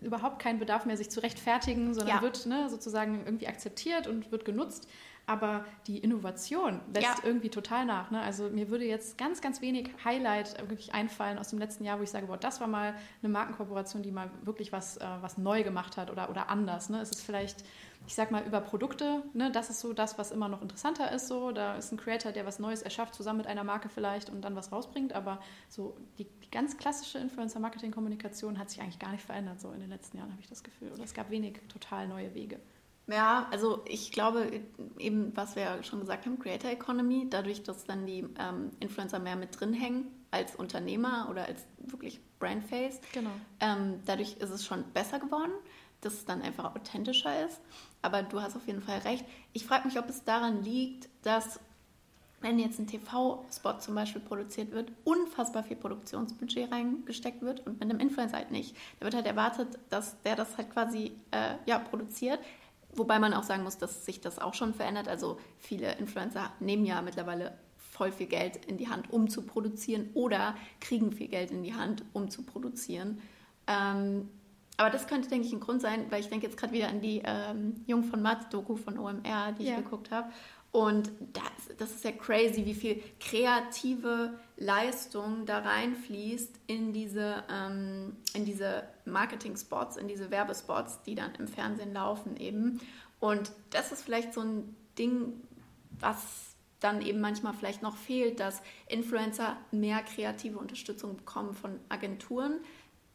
überhaupt keinen Bedarf mehr, sich zu rechtfertigen, sondern ja. wird ne, sozusagen irgendwie akzeptiert und wird genutzt. Aber die Innovation lässt ja. irgendwie total nach. Ne? Also mir würde jetzt ganz, ganz wenig Highlight wirklich einfallen aus dem letzten Jahr, wo ich sage, boah, das war mal eine Markenkooperation, die mal wirklich was, äh, was neu gemacht hat oder, oder anders. Ne? Es ist vielleicht ich sag mal, über Produkte, ne, das ist so das, was immer noch interessanter ist. So. Da ist ein Creator, der was Neues erschafft, zusammen mit einer Marke vielleicht und dann was rausbringt. Aber so die, die ganz klassische Influencer-Marketing-Kommunikation hat sich eigentlich gar nicht verändert, so in den letzten Jahren, habe ich das Gefühl. Oder es gab wenig total neue Wege. Ja, also ich glaube eben, was wir ja schon gesagt haben, Creator Economy, dadurch, dass dann die ähm, Influencer mehr mit drin hängen als Unternehmer oder als wirklich Brandface, genau. Ähm, dadurch ist es schon besser geworden, dass es dann einfach authentischer ist. Aber du hast auf jeden Fall recht. Ich frage mich, ob es daran liegt, dass wenn jetzt ein TV-Spot zum Beispiel produziert wird, unfassbar viel Produktionsbudget reingesteckt wird und mit einem Influencer halt nicht. Da wird halt erwartet, dass der das halt quasi äh, ja, produziert. Wobei man auch sagen muss, dass sich das auch schon verändert. Also viele Influencer nehmen ja mittlerweile voll viel Geld in die Hand, um zu produzieren oder kriegen viel Geld in die Hand, um zu produzieren. Ähm, aber das könnte, denke ich, ein Grund sein, weil ich denke jetzt gerade wieder an die ähm, Jung von Matt-Doku von OMR, die ich ja. geguckt habe. Und das, das ist ja crazy, wie viel kreative Leistung da reinfließt in diese, ähm, in diese Marketing-Spots, in diese Werbespots, die dann im Fernsehen laufen eben. Und das ist vielleicht so ein Ding, was dann eben manchmal vielleicht noch fehlt, dass Influencer mehr kreative Unterstützung bekommen von Agenturen,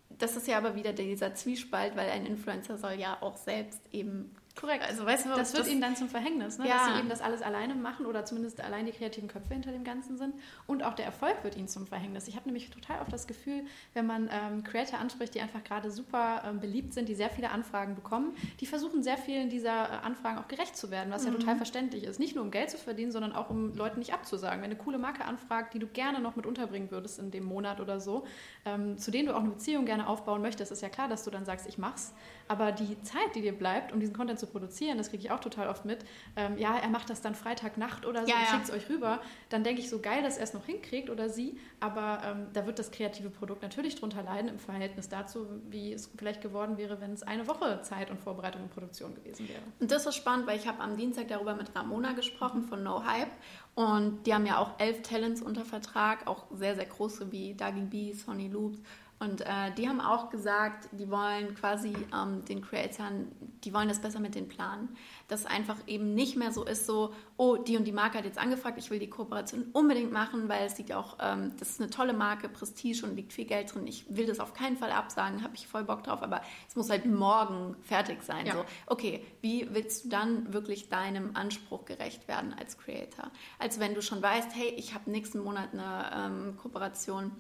das ist ja aber wieder dieser Zwiespalt, weil ein Influencer soll ja auch selbst eben Korrekt. Also weißt du, das wird das, ihnen dann zum Verhängnis, ne? ja. dass sie eben das alles alleine machen oder zumindest allein die kreativen Köpfe hinter dem Ganzen sind. Und auch der Erfolg wird ihnen zum Verhängnis. Ich habe nämlich total oft das Gefühl, wenn man ähm, Creator anspricht, die einfach gerade super ähm, beliebt sind, die sehr viele Anfragen bekommen, die versuchen sehr vielen dieser äh, Anfragen auch gerecht zu werden, was mhm. ja total verständlich ist. Nicht nur um Geld zu verdienen, sondern auch um Leuten nicht abzusagen. Wenn eine coole Marke anfragt, die du gerne noch mit unterbringen würdest in dem Monat oder so, ähm, zu denen du auch eine Beziehung gerne aufbauen möchtest, ist ja klar, dass du dann sagst, ich mach's. Aber die Zeit, die dir bleibt, um diesen Content zu produzieren, das kriege ich auch total oft mit. Ähm, ja, er macht das dann Freitagnacht oder so ja, und schickt es euch rüber. Dann denke ich so geil, dass er es noch hinkriegt oder sie. Aber ähm, da wird das kreative Produkt natürlich drunter leiden im Verhältnis dazu, wie es vielleicht geworden wäre, wenn es eine Woche Zeit und Vorbereitung und Produktion gewesen wäre. Und das ist spannend, weil ich habe am Dienstag darüber mit Ramona gesprochen von No Hype. Und die haben ja auch elf Talents unter Vertrag, auch sehr, sehr große wie Dagi B, Sonny Loops und äh, die haben auch gesagt, die wollen quasi ähm, den Creatoren, die wollen das besser mit den planen. Dass einfach eben nicht mehr so ist, so, oh, die und die Marke hat jetzt angefragt, ich will die Kooperation unbedingt machen, weil es liegt auch, ähm, das ist eine tolle Marke, Prestige und liegt viel Geld drin. Ich will das auf keinen Fall absagen, habe ich voll Bock drauf, aber es muss halt morgen fertig sein. Ja. So, okay, wie willst du dann wirklich deinem Anspruch gerecht werden als Creator? Als wenn du schon weißt, hey, ich habe nächsten Monat eine ähm, Kooperation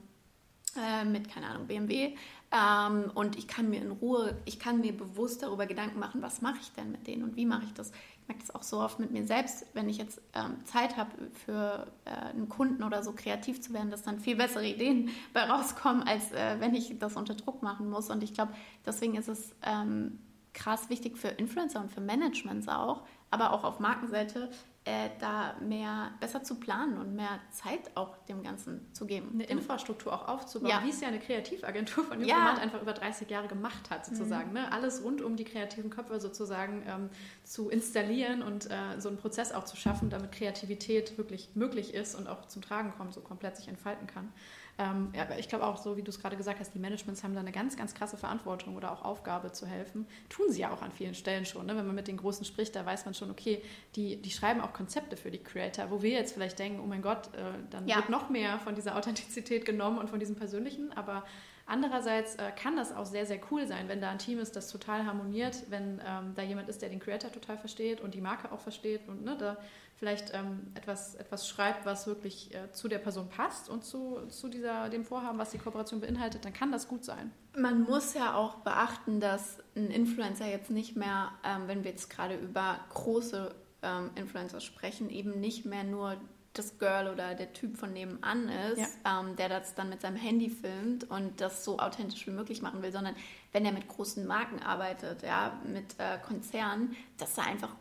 äh, mit, keine Ahnung, BMW. Ähm, und ich kann mir in Ruhe, ich kann mir bewusst darüber Gedanken machen, was mache ich denn mit denen und wie mache ich das. Ich merke das auch so oft mit mir selbst, wenn ich jetzt ähm, Zeit habe für äh, einen Kunden oder so kreativ zu werden, dass dann viel bessere Ideen *laughs* bei rauskommen, als äh, wenn ich das unter Druck machen muss. Und ich glaube, deswegen ist es ähm, krass wichtig für Influencer und für Managements auch, aber auch auf Markenseite, äh, da mehr besser zu planen und mehr Zeit auch dem Ganzen zu geben. Eine Infrastruktur auch aufzubauen, ja. wie es ja eine Kreativagentur von Diplomat ja. einfach über 30 Jahre gemacht hat, sozusagen. Mhm. Ne? Alles rund um die kreativen Köpfe sozusagen ähm, zu installieren und äh, so einen Prozess auch zu schaffen, damit Kreativität wirklich möglich ist und auch zum Tragen kommt, so komplett sich entfalten kann. Ähm, ja, ich glaube auch, so wie du es gerade gesagt hast, die Managements haben da eine ganz, ganz krasse Verantwortung oder auch Aufgabe zu helfen. Tun sie ja auch an vielen Stellen schon. Ne? Wenn man mit den Großen spricht, da weiß man schon, okay, die, die schreiben auch Konzepte für die Creator, wo wir jetzt vielleicht denken, oh mein Gott, äh, dann ja. wird noch mehr von dieser Authentizität genommen und von diesem Persönlichen, aber Andererseits äh, kann das auch sehr, sehr cool sein, wenn da ein Team ist, das total harmoniert, wenn ähm, da jemand ist, der den Creator total versteht und die Marke auch versteht und ne, da vielleicht ähm, etwas, etwas schreibt, was wirklich äh, zu der Person passt und zu, zu dieser, dem Vorhaben, was die Kooperation beinhaltet, dann kann das gut sein. Man muss ja auch beachten, dass ein Influencer jetzt nicht mehr, ähm, wenn wir jetzt gerade über große ähm, Influencer sprechen, eben nicht mehr nur das Girl oder der Typ von nebenan ist, ja. ähm, der das dann mit seinem Handy filmt und das so authentisch wie möglich machen will, sondern wenn er mit großen Marken arbeitet, ja, mit äh, Konzernen, dass da einfach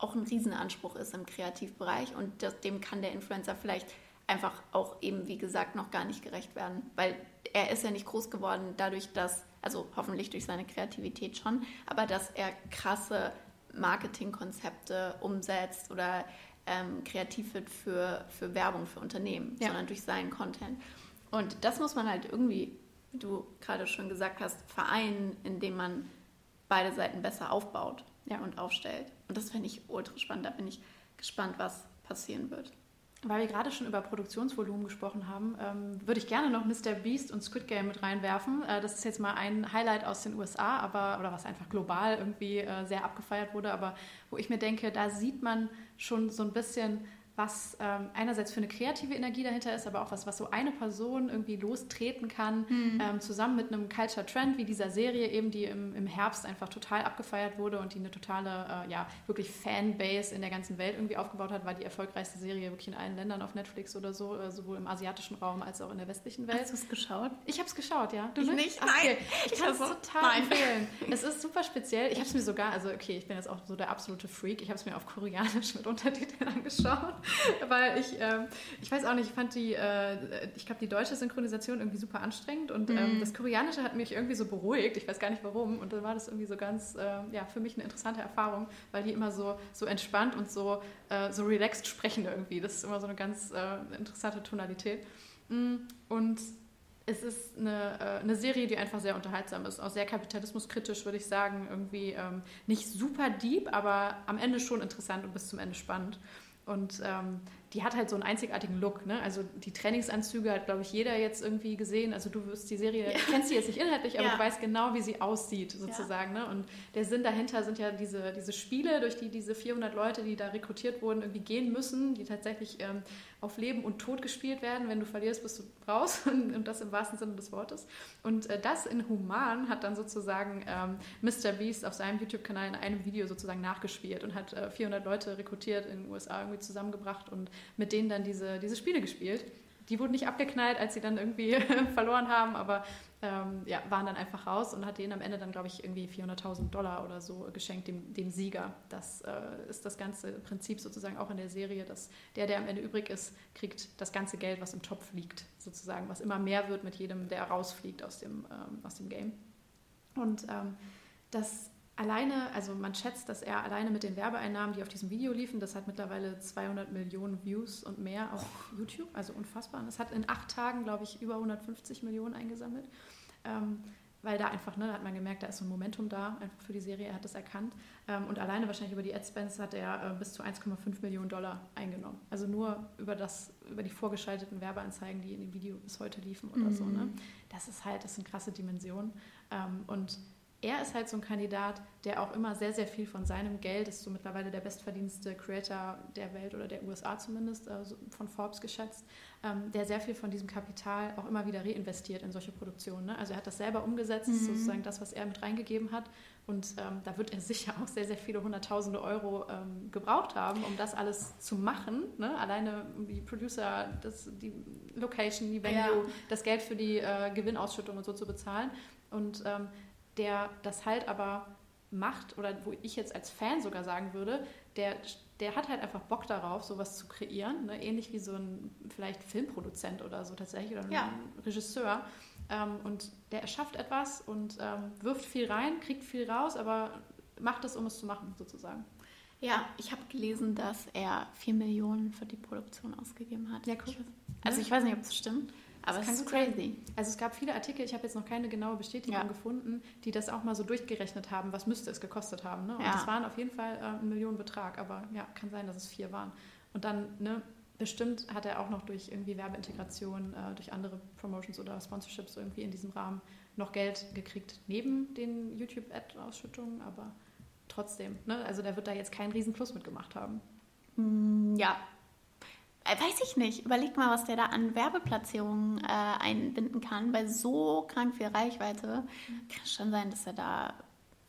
auch ein Riesenanspruch ist im Kreativbereich und das, dem kann der Influencer vielleicht einfach auch eben, wie gesagt, noch gar nicht gerecht werden, weil er ist ja nicht groß geworden dadurch, dass also hoffentlich durch seine Kreativität schon, aber dass er krasse Marketingkonzepte umsetzt oder ähm, kreativ wird für, für Werbung, für Unternehmen, ja. sondern durch seinen Content. Und das muss man halt irgendwie, wie du gerade schon gesagt hast, vereinen, indem man beide Seiten besser aufbaut ja. und aufstellt. Und das finde ich ultra spannend. Da bin ich gespannt, was passieren wird. Weil wir gerade schon über Produktionsvolumen gesprochen haben, ähm, würde ich gerne noch Mr. Beast und Squid Game mit reinwerfen. Äh, das ist jetzt mal ein Highlight aus den USA, aber oder was einfach global irgendwie äh, sehr abgefeiert wurde, aber wo ich mir denke, da sieht man schon so ein bisschen, was ähm, einerseits für eine kreative Energie dahinter ist, aber auch was, was so eine Person irgendwie lostreten kann, mhm. ähm, zusammen mit einem Culture Trend wie dieser Serie eben, die im, im Herbst einfach total abgefeiert wurde und die eine totale, äh, ja, wirklich Fanbase in der ganzen Welt irgendwie aufgebaut hat, war die erfolgreichste Serie wirklich in allen Ländern auf Netflix oder so, äh, sowohl im asiatischen Raum als auch in der westlichen Welt. Hast du es geschaut? Ich habe es geschaut, ja. Du ich nicht? Ach, Nein. Ich, ich kann es total Nein. empfehlen. Es ist super speziell. Ich habe es mir sogar, also okay, ich bin jetzt auch so der absolute Freak, ich habe es mir auf Koreanisch mit Untertiteln *laughs* angeschaut, *laughs* weil ich äh, ich weiß auch nicht, ich fand die, äh, ich glaube, die deutsche Synchronisation irgendwie super anstrengend und ähm, mhm. das Koreanische hat mich irgendwie so beruhigt. Ich weiß gar nicht warum. Und dann war das irgendwie so ganz, äh, ja, für mich eine interessante Erfahrung, weil die immer so, so entspannt und so, äh, so relaxed sprechen irgendwie. Das ist immer so eine ganz äh, interessante Tonalität. Mm, und es ist eine, äh, eine, Serie, die einfach sehr unterhaltsam ist, auch sehr kapitalismuskritisch, würde ich sagen. Irgendwie ähm, nicht super deep, aber am Ende schon interessant und bis zum Ende spannend. Und ähm, die hat halt so einen einzigartigen Look. Ne? Also die Trainingsanzüge hat, glaube ich, jeder jetzt irgendwie gesehen. Also du wirst die Serie, ja. kennst sie jetzt nicht inhaltlich, aber ja. du weißt genau, wie sie aussieht sozusagen. Ja. Ne? Und der Sinn dahinter sind ja diese, diese Spiele, durch die diese 400 Leute, die da rekrutiert wurden, irgendwie gehen müssen, die tatsächlich ähm, auf Leben und Tod gespielt werden. Wenn du verlierst, bist du raus *laughs* und das im wahrsten Sinne des Wortes. Und äh, das in Human hat dann sozusagen ähm, Mr. Beast auf seinem YouTube-Kanal in einem Video sozusagen nachgespielt und hat äh, 400 Leute rekrutiert in den USA irgendwie zusammengebracht und mit denen dann diese, diese Spiele gespielt. Die wurden nicht abgeknallt, als sie dann irgendwie *laughs* verloren haben, aber ähm, ja, waren dann einfach raus und hat denen am Ende dann, glaube ich, irgendwie 400.000 Dollar oder so geschenkt, dem, dem Sieger. Das äh, ist das ganze Prinzip sozusagen auch in der Serie, dass der, der am Ende übrig ist, kriegt das ganze Geld, was im Topf liegt, sozusagen, was immer mehr wird mit jedem, der rausfliegt aus dem, ähm, aus dem Game. Und ähm, das alleine, also man schätzt, dass er alleine mit den Werbeeinnahmen, die auf diesem Video liefen, das hat mittlerweile 200 Millionen Views und mehr auf YouTube, also unfassbar. Und es hat in acht Tagen, glaube ich, über 150 Millionen eingesammelt. Ähm, weil da einfach, ne, da hat man gemerkt, da ist so ein Momentum da, einfach für die Serie, er hat das erkannt. Ähm, und alleine wahrscheinlich über die Adspends hat er äh, bis zu 1,5 Millionen Dollar eingenommen. Also nur über, das, über die vorgeschalteten Werbeanzeigen, die in dem Video bis heute liefen oder mhm. so. Ne? Das ist halt, das sind krasse Dimensionen. Ähm, und er ist halt so ein Kandidat, der auch immer sehr, sehr viel von seinem Geld, ist so mittlerweile der bestverdienste Creator der Welt oder der USA zumindest, also von Forbes geschätzt, ähm, der sehr viel von diesem Kapital auch immer wieder reinvestiert in solche Produktionen. Ne? Also er hat das selber umgesetzt, mhm. sozusagen das, was er mit reingegeben hat. Und ähm, da wird er *laughs* sicher auch sehr, sehr viele hunderttausende Euro ähm, gebraucht haben, um das alles zu machen. Ne? Alleine die Producer, das, die Location, die Venue, ja. das Geld für die äh, Gewinnausschüttung und so zu bezahlen. Und ähm, der das halt aber macht, oder wo ich jetzt als Fan sogar sagen würde, der, der hat halt einfach Bock darauf, sowas zu kreieren, ne? ähnlich wie so ein vielleicht Filmproduzent oder so tatsächlich oder ja. ein Regisseur. Ähm, und der erschafft etwas und ähm, wirft viel rein, kriegt viel raus, aber macht es, um es zu machen, sozusagen. Ja, ich habe gelesen, dass er 4 Millionen für die Produktion ausgegeben hat. Ja, cool. Also ich weiß nicht, ob es stimmt. Aber es ist crazy. Also es gab viele Artikel, ich habe jetzt noch keine genaue Bestätigung ja. gefunden, die das auch mal so durchgerechnet haben, was müsste es gekostet haben. Ne? Und ja. das waren auf jeden Fall äh, ein Millionenbetrag, aber ja, kann sein, dass es vier waren. Und dann, ne, bestimmt hat er auch noch durch irgendwie Werbeintegration, äh, durch andere Promotions oder Sponsorships irgendwie in diesem Rahmen noch Geld gekriegt, neben den YouTube-Ad-Ausschüttungen, aber trotzdem, ne? also der wird da jetzt keinen riesen Plus mitgemacht haben. Mm, ja, weiß ich nicht. Überleg mal, was der da an Werbeplatzierungen äh, einbinden kann. Bei so krank viel Reichweite kann es schon sein, dass er da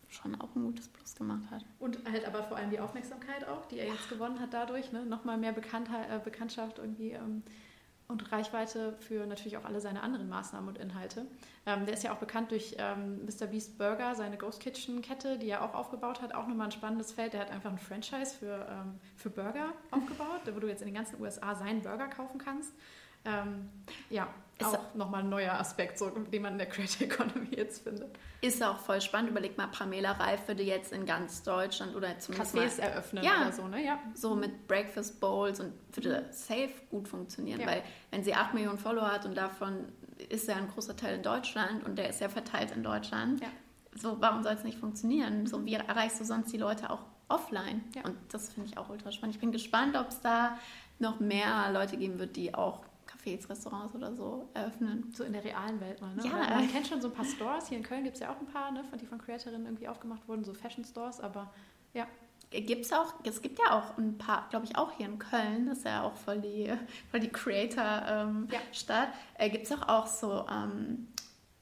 schon auch ein gutes Plus gemacht hat. Und halt aber vor allem die Aufmerksamkeit auch, die er jetzt gewonnen hat dadurch. Ne? Nochmal mehr Bekanntheit, äh, Bekanntschaft irgendwie. Ähm, und Reichweite für natürlich auch alle seine anderen Maßnahmen und Inhalte. Ähm, der ist ja auch bekannt durch ähm, Mr. Beast Burger, seine Ghost Kitchen Kette, die er auch aufgebaut hat. Auch nochmal ein spannendes Feld. Der hat einfach ein Franchise für, ähm, für Burger aufgebaut, wo du jetzt in den ganzen USA seinen Burger kaufen kannst. Ähm, ja, ist auch nochmal ein neuer Aspekt, so, den man in der Creator Economy *laughs* jetzt findet. Ist auch voll spannend. Überleg mal, Pamela Reif würde jetzt in ganz Deutschland oder zumindest Cafés mal, eröffnen ja, oder so, ne? Ja. So mit Breakfast Bowls und würde mhm. safe gut funktionieren, ja. weil wenn sie 8 Millionen Follower hat und davon ist ja ein großer Teil in Deutschland und der ist ja verteilt in Deutschland, ja. so warum soll es nicht funktionieren? So wie erreichst du sonst die Leute auch offline? Ja. Und das finde ich auch ultra spannend. Ich bin gespannt, ob es da noch mehr Leute geben wird, die auch Cafés, Restaurants oder so eröffnen. So in der realen Welt mal, ne? Ja. man kennt schon so ein paar Stores. Hier in Köln gibt es ja auch ein paar, ne, die von Creatorinnen irgendwie aufgemacht wurden, so Fashion Stores, aber ja. Gibt's auch, es gibt ja auch ein paar, glaube ich, auch hier in Köln, das ist ja auch voll die, *laughs* voll die Creator-Stadt. Ähm, ja. äh, Gibt es auch, auch so ähm,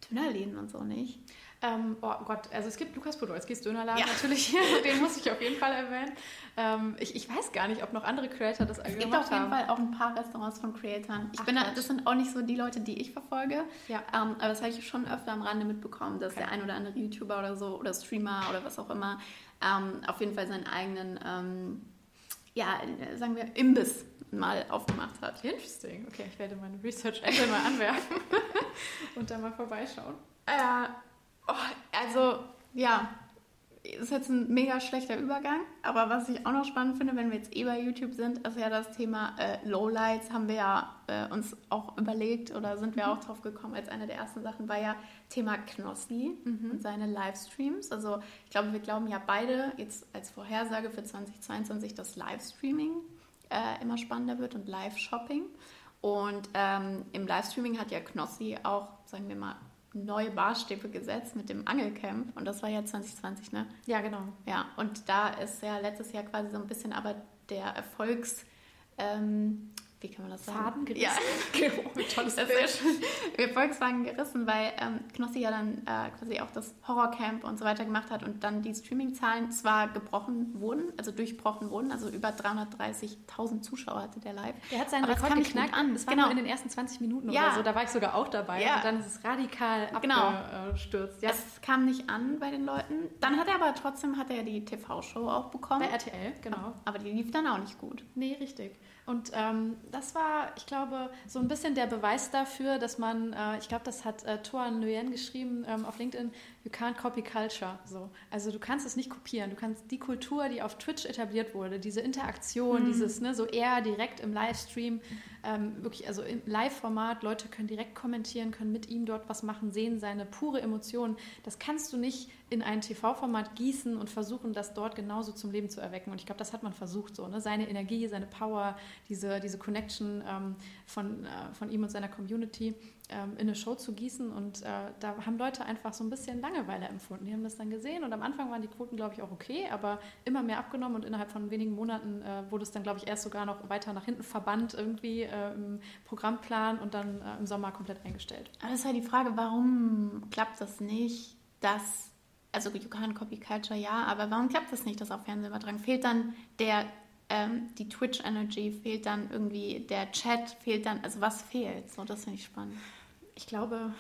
Dönerläden und so, nicht? Ähm, oh Gott, also es gibt Lukas Podolskis Dönerladen ja. natürlich *laughs* *laughs* den muss ich auf jeden Fall erwähnen. Ähm, ich, ich weiß gar nicht, ob noch andere Creator das Es gibt auf jeden haben. Fall auch ein paar Restaurants von Creatoren. Ich Ach, bin da, das sind auch nicht so die Leute, die ich verfolge, ja. ähm, aber das habe ich schon öfter am Rande mitbekommen, dass okay. der ein oder andere YouTuber oder so oder Streamer oder was auch immer ähm, auf jeden Fall seinen eigenen, ähm, ja, sagen wir, Imbiss mal aufgemacht hat. Interesting. Okay, ich werde meine Research Apple mal anwerfen *laughs* und da mal vorbeischauen. Äh, Oh, also, ja, ist jetzt ein mega schlechter Übergang, aber was ich auch noch spannend finde, wenn wir jetzt eh bei YouTube sind, ist ja das Thema äh, Lowlights, haben wir ja äh, uns auch überlegt oder sind wir mhm. auch drauf gekommen, als eine der ersten Sachen war ja Thema Knossi mhm. und seine Livestreams. Also ich glaube, wir glauben ja beide jetzt als Vorhersage für 2022, dass Livestreaming äh, immer spannender wird und Live-Shopping. Und ähm, im Livestreaming hat ja Knossi auch, sagen wir mal, neue Barstäbe gesetzt mit dem Angelcamp und das war ja 2020, ne? Ja, genau. Ja, und da ist ja letztes Jahr quasi so ein bisschen aber der Erfolgs... Ähm, wie kann man das sagen? Faden gerissen. Ja, *laughs* genau. tolles ist Wir Volkswagen gerissen, weil ähm, Knossi ja dann äh, quasi auch das Horrorcamp und so weiter gemacht hat und dann die Streaming-Zahlen zwar gebrochen wurden, also durchbrochen wurden, also über 330.000 Zuschauer hatte der live. Der hat seinen aber Rekord geknackt. An. Das war genau. in den ersten 20 Minuten ja. oder so, da war ich sogar auch dabei ja. und dann ist es radikal genau. abgestürzt. Ja. Es kam nicht an bei den Leuten. Dann hat er aber trotzdem hat er die TV-Show auch bekommen. Bei RTL, genau. Aber die lief dann auch nicht gut. Nee, richtig. Und ähm, das war, ich glaube, so ein bisschen der Beweis dafür, dass man, äh, ich glaube, das hat äh, Thor Nguyen geschrieben ähm, auf LinkedIn, you can't copy culture. So. Also du kannst es nicht kopieren. Du kannst die Kultur, die auf Twitch etabliert wurde, diese Interaktion, mhm. dieses ne, so eher direkt im Livestream, ähm, wirklich, also im Live-Format, Leute können direkt kommentieren, können mit ihm dort was machen, sehen seine pure Emotion. Das kannst du nicht in ein TV-Format gießen und versuchen, das dort genauso zum Leben zu erwecken. Und ich glaube, das hat man versucht so. Ne? Seine Energie, seine Power, diese, diese Connection ähm, von, äh, von ihm und seiner Community ähm, in eine Show zu gießen. Und äh, da haben Leute einfach so ein bisschen Langeweile empfunden. Die haben das dann gesehen und am Anfang waren die Quoten, glaube ich, auch okay, aber immer mehr abgenommen und innerhalb von wenigen Monaten äh, wurde es dann, glaube ich, erst sogar noch weiter nach hinten verbannt irgendwie äh, im Programmplan und dann äh, im Sommer komplett eingestellt. Aber das ist halt die Frage, warum klappt das nicht, dass also you can copy culture, ja, aber warum klappt das nicht, das auf Fernsehen übertragen? Fehlt dann der ähm, die Twitch-Energy, fehlt dann irgendwie der Chat, fehlt dann, also was fehlt? So, das finde ich spannend. Ich glaube,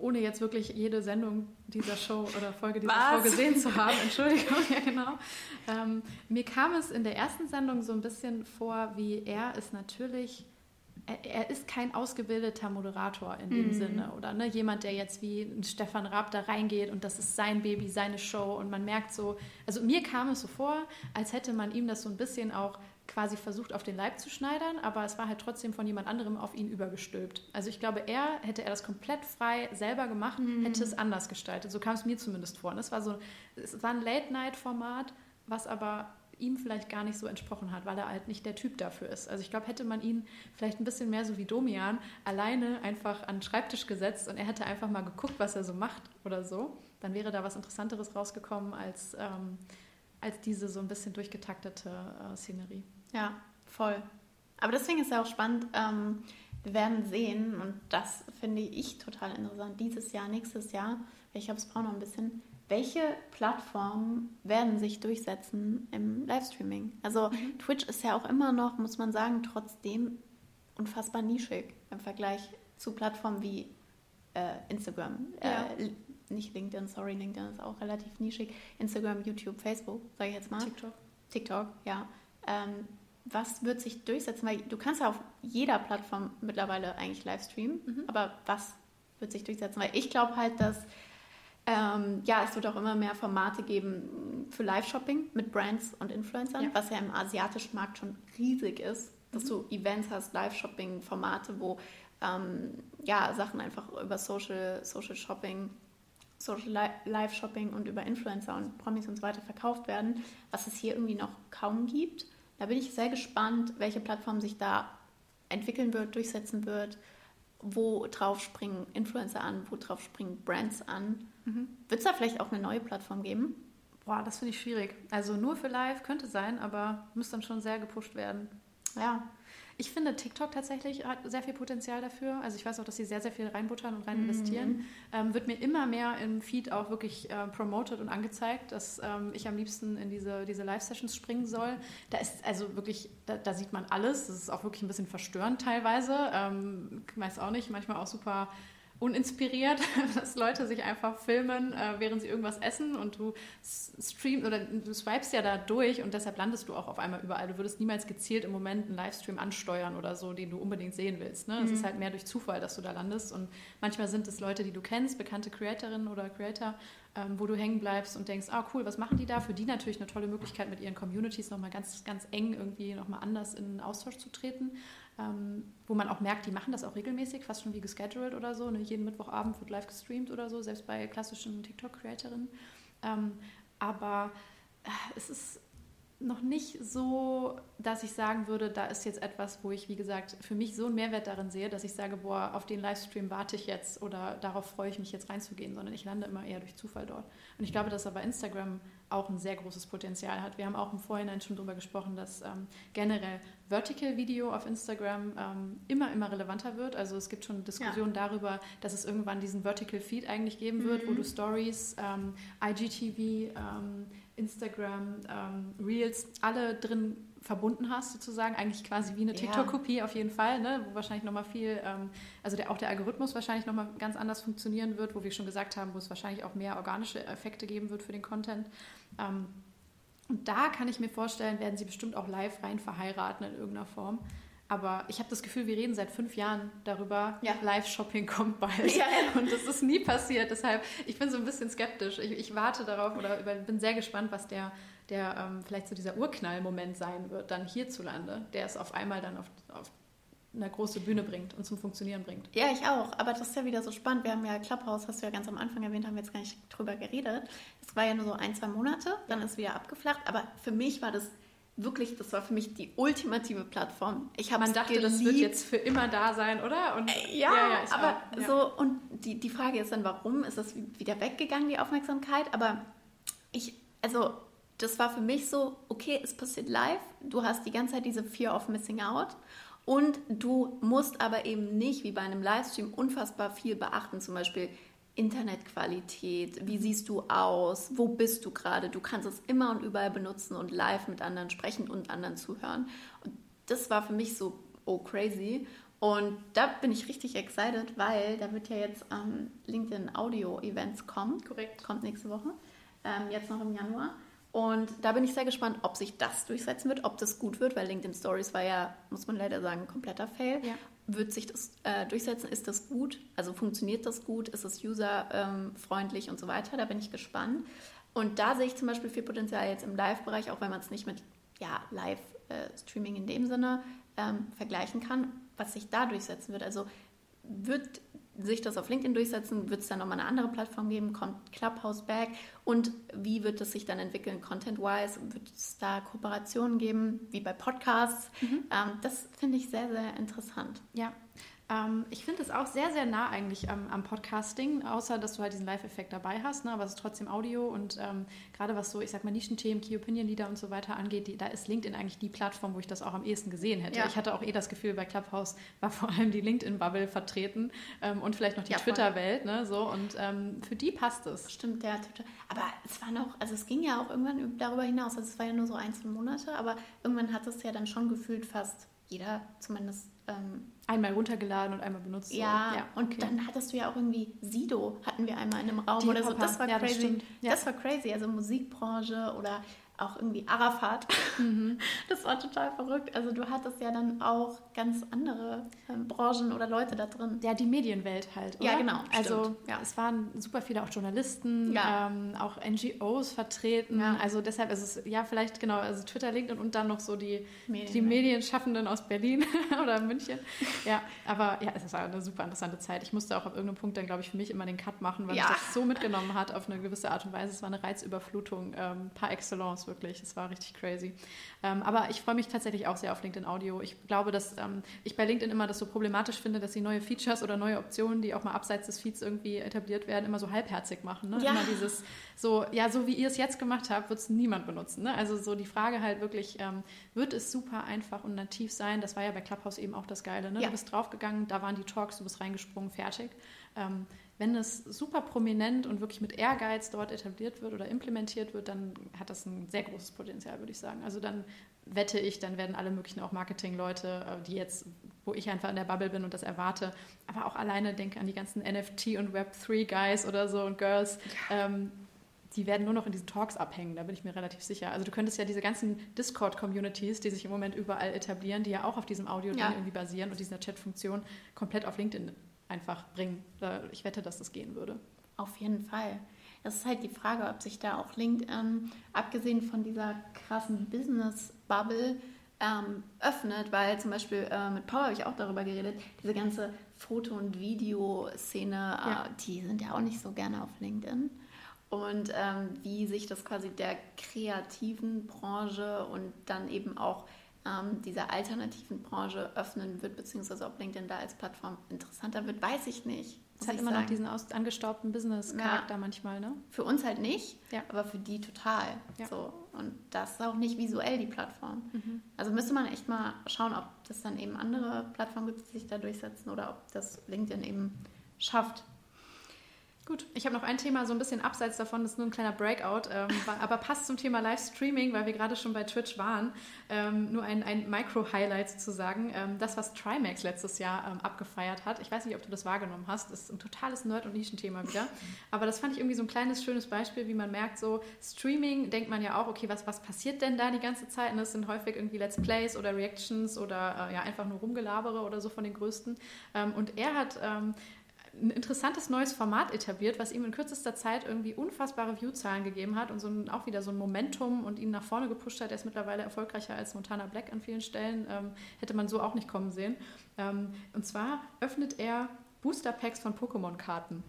ohne jetzt wirklich jede Sendung dieser Show oder Folge dieser was? Show gesehen zu haben, Entschuldigung, *laughs* ja genau. Ähm, mir kam es in der ersten Sendung so ein bisschen vor, wie er es natürlich er, er, ist kein ausgebildeter Moderator in dem mhm. Sinne oder ne, jemand, der jetzt wie ein Stefan Raab da reingeht und das ist sein Baby, seine Show und man merkt so, also mir kam es so vor, als hätte man ihm das so ein bisschen auch quasi versucht auf den Leib zu schneidern, aber es war halt trotzdem von jemand anderem auf ihn übergestülpt. Also ich glaube, er hätte er das komplett frei selber gemacht, mhm. hätte es anders gestaltet. So kam es mir zumindest vor. Und es war so, es war ein Late-Night-Format, was aber ihm vielleicht gar nicht so entsprochen hat, weil er halt nicht der Typ dafür ist. Also ich glaube, hätte man ihn vielleicht ein bisschen mehr so wie Domian alleine einfach an den Schreibtisch gesetzt und er hätte einfach mal geguckt, was er so macht oder so, dann wäre da was Interessanteres rausgekommen als, ähm, als diese so ein bisschen durchgetaktete äh, Szenerie. Ja, voll. Aber deswegen ist ja auch spannend, ähm, wir werden sehen, und das finde ich total interessant, dieses Jahr, nächstes Jahr, ich habe es brauche noch ein bisschen, welche Plattformen werden sich durchsetzen im Livestreaming? Also mhm. Twitch ist ja auch immer noch, muss man sagen, trotzdem unfassbar nischig im Vergleich zu Plattformen wie äh, Instagram. Ja. Äh, nicht LinkedIn, sorry, LinkedIn ist auch relativ nischig. Instagram, YouTube, Facebook, sage ich jetzt mal. TikTok. TikTok, ja. Ähm, was wird sich durchsetzen? Weil du kannst ja auf jeder Plattform mittlerweile eigentlich Livestreamen, mhm. aber was wird sich durchsetzen? Weil ich glaube halt, dass ähm, ja, es wird auch immer mehr Formate geben für Live-Shopping mit Brands und Influencern, ja. was ja im asiatischen Markt schon riesig ist, dass mhm. du Events hast, Live-Shopping-Formate, wo ähm, ja, Sachen einfach über Social, Social Shopping, Social Live-Shopping und über Influencer und Promis und so weiter verkauft werden, was es hier irgendwie noch kaum gibt. Da bin ich sehr gespannt, welche Plattform sich da entwickeln wird, durchsetzen wird, wo drauf springen Influencer an, wo drauf springen Brands an. Mhm. Wird es da vielleicht auch eine neue Plattform geben? Boah, das finde ich schwierig. Also nur für Live könnte sein, aber muss dann schon sehr gepusht werden. Ja, ich finde, TikTok tatsächlich hat sehr viel Potenzial dafür. Also ich weiß auch, dass sie sehr, sehr viel reinbuttern und rein mhm. investieren. Mhm. Ähm, wird mir immer mehr im Feed auch wirklich äh, promoted und angezeigt, dass ähm, ich am liebsten in diese, diese Live-Sessions springen soll. Da ist also wirklich, da, da, sieht man alles. Das ist auch wirklich ein bisschen verstörend teilweise. Ähm, weiß auch nicht, manchmal auch super uninspiriert, *laughs* dass Leute sich einfach filmen, äh, während sie irgendwas essen und du streamst oder du swipest ja da durch und deshalb landest du auch auf einmal überall. Du würdest niemals gezielt im Moment einen Livestream ansteuern oder so, den du unbedingt sehen willst. Ne? Es mhm. ist halt mehr durch Zufall, dass du da landest und manchmal sind es Leute, die du kennst, bekannte Creatorinnen oder Creator, ähm, wo du hängen bleibst und denkst, ah cool, was machen die da? Für die natürlich eine tolle Möglichkeit, mit ihren Communities nochmal ganz, ganz eng irgendwie nochmal anders in Austausch zu treten ähm, wo man auch merkt, die machen das auch regelmäßig, fast schon wie gescheduled oder so. Ne? Jeden Mittwochabend wird live gestreamt oder so, selbst bei klassischen TikTok-Creatorinnen. Ähm, aber äh, es ist noch nicht so, dass ich sagen würde, da ist jetzt etwas, wo ich, wie gesagt, für mich so einen Mehrwert darin sehe, dass ich sage, boah, auf den Livestream warte ich jetzt oder darauf freue ich mich jetzt reinzugehen, sondern ich lande immer eher durch Zufall dort. Und ich glaube, dass aber Instagram auch ein sehr großes Potenzial hat. Wir haben auch im Vorhinein schon darüber gesprochen, dass ähm, generell Vertical Video auf Instagram ähm, immer, immer relevanter wird. Also es gibt schon Diskussionen ja. darüber, dass es irgendwann diesen Vertical Feed eigentlich geben wird, mhm. wo du Stories, ähm, IGTV, ähm, Instagram, ähm, Reels alle drin verbunden hast, sozusagen. Eigentlich quasi wie eine TikTok-Kopie auf jeden Fall, ne? wo wahrscheinlich nochmal viel, ähm, also der, auch der Algorithmus wahrscheinlich nochmal ganz anders funktionieren wird, wo wir schon gesagt haben, wo es wahrscheinlich auch mehr organische Effekte geben wird für den Content. Ähm, und da kann ich mir vorstellen, werden sie bestimmt auch live rein verheiraten in irgendeiner Form. Aber ich habe das Gefühl, wir reden seit fünf Jahren darüber, ja. Live-Shopping kommt bald. *laughs* Ja. Und das ist nie passiert. Deshalb, ich bin so ein bisschen skeptisch. Ich, ich warte darauf oder bin sehr gespannt, was der, der ähm, vielleicht so dieser Urknall-Moment sein wird, dann hierzulande, der es auf einmal dann auf, auf eine große Bühne bringt und zum Funktionieren bringt. Ja, ich auch. Aber das ist ja wieder so spannend. Wir haben ja Clubhouse, hast du ja ganz am Anfang erwähnt, haben wir jetzt gar nicht drüber geredet. Es war ja nur so ein, zwei Monate, dann ist es wieder abgeflacht. Aber für mich war das wirklich, das war für mich die ultimative Plattform. Ich Man dachte, geliebt. das wird jetzt für immer da sein, oder? Und, äh, ja, ja, ja aber ja. so, und die, die Frage ist dann, warum ist das wieder weggegangen, die Aufmerksamkeit? Aber ich, also das war für mich so, okay, es passiert live, du hast die ganze Zeit diese Fear of Missing Out und du musst aber eben nicht wie bei einem Livestream unfassbar viel beachten, zum Beispiel Internetqualität, wie siehst du aus, wo bist du gerade. Du kannst es immer und überall benutzen und live mit anderen sprechen und anderen zuhören. Und das war für mich so, oh crazy. Und da bin ich richtig excited, weil da wird ja jetzt ähm, LinkedIn Audio Events kommen. Korrekt. Kommt nächste Woche. Ähm, jetzt noch im Januar. Und da bin ich sehr gespannt, ob sich das durchsetzen wird, ob das gut wird, weil LinkedIn Stories war ja, muss man leider sagen, ein kompletter Fail. Ja. Wird sich das äh, durchsetzen? Ist das gut? Also funktioniert das gut? Ist es userfreundlich und so weiter? Da bin ich gespannt. Und da sehe ich zum Beispiel viel Potenzial jetzt im Live-Bereich, auch wenn man es nicht mit ja, Live-Streaming äh, in dem Sinne ähm, vergleichen kann, was sich da durchsetzen wird. Also wird sich das auf LinkedIn durchsetzen? Wird es dann nochmal eine andere Plattform geben? Kommt Clubhouse back? Und wie wird es sich dann entwickeln, content-wise? Wird es da Kooperationen geben, wie bei Podcasts? Mhm. Ähm, das finde ich sehr, sehr interessant. Ja, ähm, ich finde es auch sehr, sehr nah eigentlich am, am, Podcasting, außer dass du halt diesen Live-Effekt dabei hast, ne? aber es ist trotzdem Audio und ähm, gerade was so, ich sag mal, Nischenthemen, Key Opinion Leader und so weiter angeht, die, da ist LinkedIn eigentlich die Plattform, wo ich das auch am ehesten gesehen hätte. Ja. Ich hatte auch eh das Gefühl, bei Clubhouse war vor allem die LinkedIn-Bubble vertreten ähm, und vielleicht noch die ja, Twitter-Welt, ne? so und ähm, für die passt es. Stimmt, der Twitter. Aber es war noch, also es ging ja auch irgendwann darüber hinaus, also es war ja nur so ein, zwei Monate, aber irgendwann hat es ja dann schon gefühlt fast jeder zumindest ähm, einmal runtergeladen und einmal benutzt. Ja, ja und okay. dann hattest du ja auch irgendwie Sido hatten wir einmal in einem Raum Die oder so. Das war ja, crazy. Das, das, war crazy. Also Musikbranche oder auch irgendwie Arafat. Mhm. *laughs* Das war total verrückt. Also du hattest ja dann auch ganz andere ähm, Branchen oder Leute da drin. Ja, die Medienwelt halt. Oder? Ja, genau. Also ja. es waren super viele auch Journalisten, ja. ähm, auch NGOs vertreten. Ja. Also deshalb ist es ja vielleicht genau, also Twitter, LinkedIn und dann noch so die, Medien, die Medienschaffenden aus Berlin *laughs* oder München. Ja, aber ja, es war eine super interessante Zeit. Ich musste auch auf irgendeinem Punkt dann, glaube ich, für mich immer den Cut machen, weil mich das so mitgenommen hat auf eine gewisse Art und Weise. Es war eine Reizüberflutung ähm, par excellence wirklich. Es war richtig crazy. Ähm, aber ich freue mich tatsächlich auch sehr auf LinkedIn Audio. Ich glaube, dass ähm, ich bei LinkedIn immer das so problematisch finde, dass sie neue Features oder neue Optionen, die auch mal abseits des Feeds irgendwie etabliert werden, immer so halbherzig machen. Ne? Ja. Immer dieses so, ja, so wie ihr es jetzt gemacht habt, wird es niemand benutzen. Ne? Also so die Frage halt wirklich, ähm, wird es super einfach und nativ sein? Das war ja bei Clubhouse eben auch das Geile. Ne? Ja. Du bist draufgegangen, da waren die Talks, du bist reingesprungen, fertig. Ähm, wenn es super prominent und wirklich mit Ehrgeiz dort etabliert wird oder implementiert wird, dann hat das ein sehr großes Potenzial, würde ich sagen. Also dann wette ich, dann werden alle möglichen auch Marketingleute, äh, die jetzt, wo ich einfach in der Bubble bin und das erwarte, aber auch alleine denke an die ganzen NFT und Web3 Guys oder so und Girls, ja. ähm, die werden nur noch in diesen Talks abhängen, da bin ich mir relativ sicher. Also du könntest ja diese ganzen Discord-Communities, die sich im Moment überall etablieren, die ja auch auf diesem Audio ja. irgendwie basieren und dieser Chat-Funktion komplett auf LinkedIn einfach bringen. Ich wette, dass das gehen würde. Auf jeden Fall. Das ist halt die Frage, ob sich da auch LinkedIn, abgesehen von dieser krassen Business-Bubble, ähm, öffnet, weil zum Beispiel äh, mit Paul habe ich auch darüber geredet, diese ganze Foto- und Videoszene, äh, ja. die sind ja auch nicht so gerne auf LinkedIn. Und ähm, wie sich das quasi der kreativen Branche und dann eben auch ähm, dieser alternativen Branche öffnen wird, beziehungsweise ob LinkedIn da als Plattform interessanter wird, weiß ich nicht. Es hat immer sagen. noch diesen aus, angestaubten Business-Charakter ja. manchmal, ne? Für uns halt nicht, ja. aber für die total. Ja. So. Und das ist auch nicht visuell die Plattform. Mhm. Also müsste man echt mal schauen, ob das dann eben andere Plattformen gibt, die sich da durchsetzen oder ob das LinkedIn eben schafft, Gut, ich habe noch ein Thema so ein bisschen abseits davon, das ist nur ein kleiner Breakout, ähm, *laughs* aber passt zum Thema Livestreaming, weil wir gerade schon bei Twitch waren. Ähm, nur ein, ein Micro-Highlight sozusagen. Ähm, das, was Trimax letztes Jahr ähm, abgefeiert hat. Ich weiß nicht, ob du das wahrgenommen hast. Das ist ein totales Nerd- und Nischenthema wieder. Aber das fand ich irgendwie so ein kleines, schönes Beispiel, wie man merkt, so Streaming denkt man ja auch, okay, was, was passiert denn da die ganze Zeit? Und das sind häufig irgendwie Let's Plays oder Reactions oder äh, ja, einfach nur Rumgelabere oder so von den Größten. Ähm, und er hat ähm, ein interessantes neues Format etabliert, was ihm in kürzester Zeit irgendwie unfassbare Viewzahlen gegeben hat und so ein, auch wieder so ein Momentum und ihn nach vorne gepusht hat. Er ist mittlerweile erfolgreicher als Montana Black an vielen Stellen. Ähm, hätte man so auch nicht kommen sehen. Ähm, und zwar öffnet er Booster Packs von Pokémon-Karten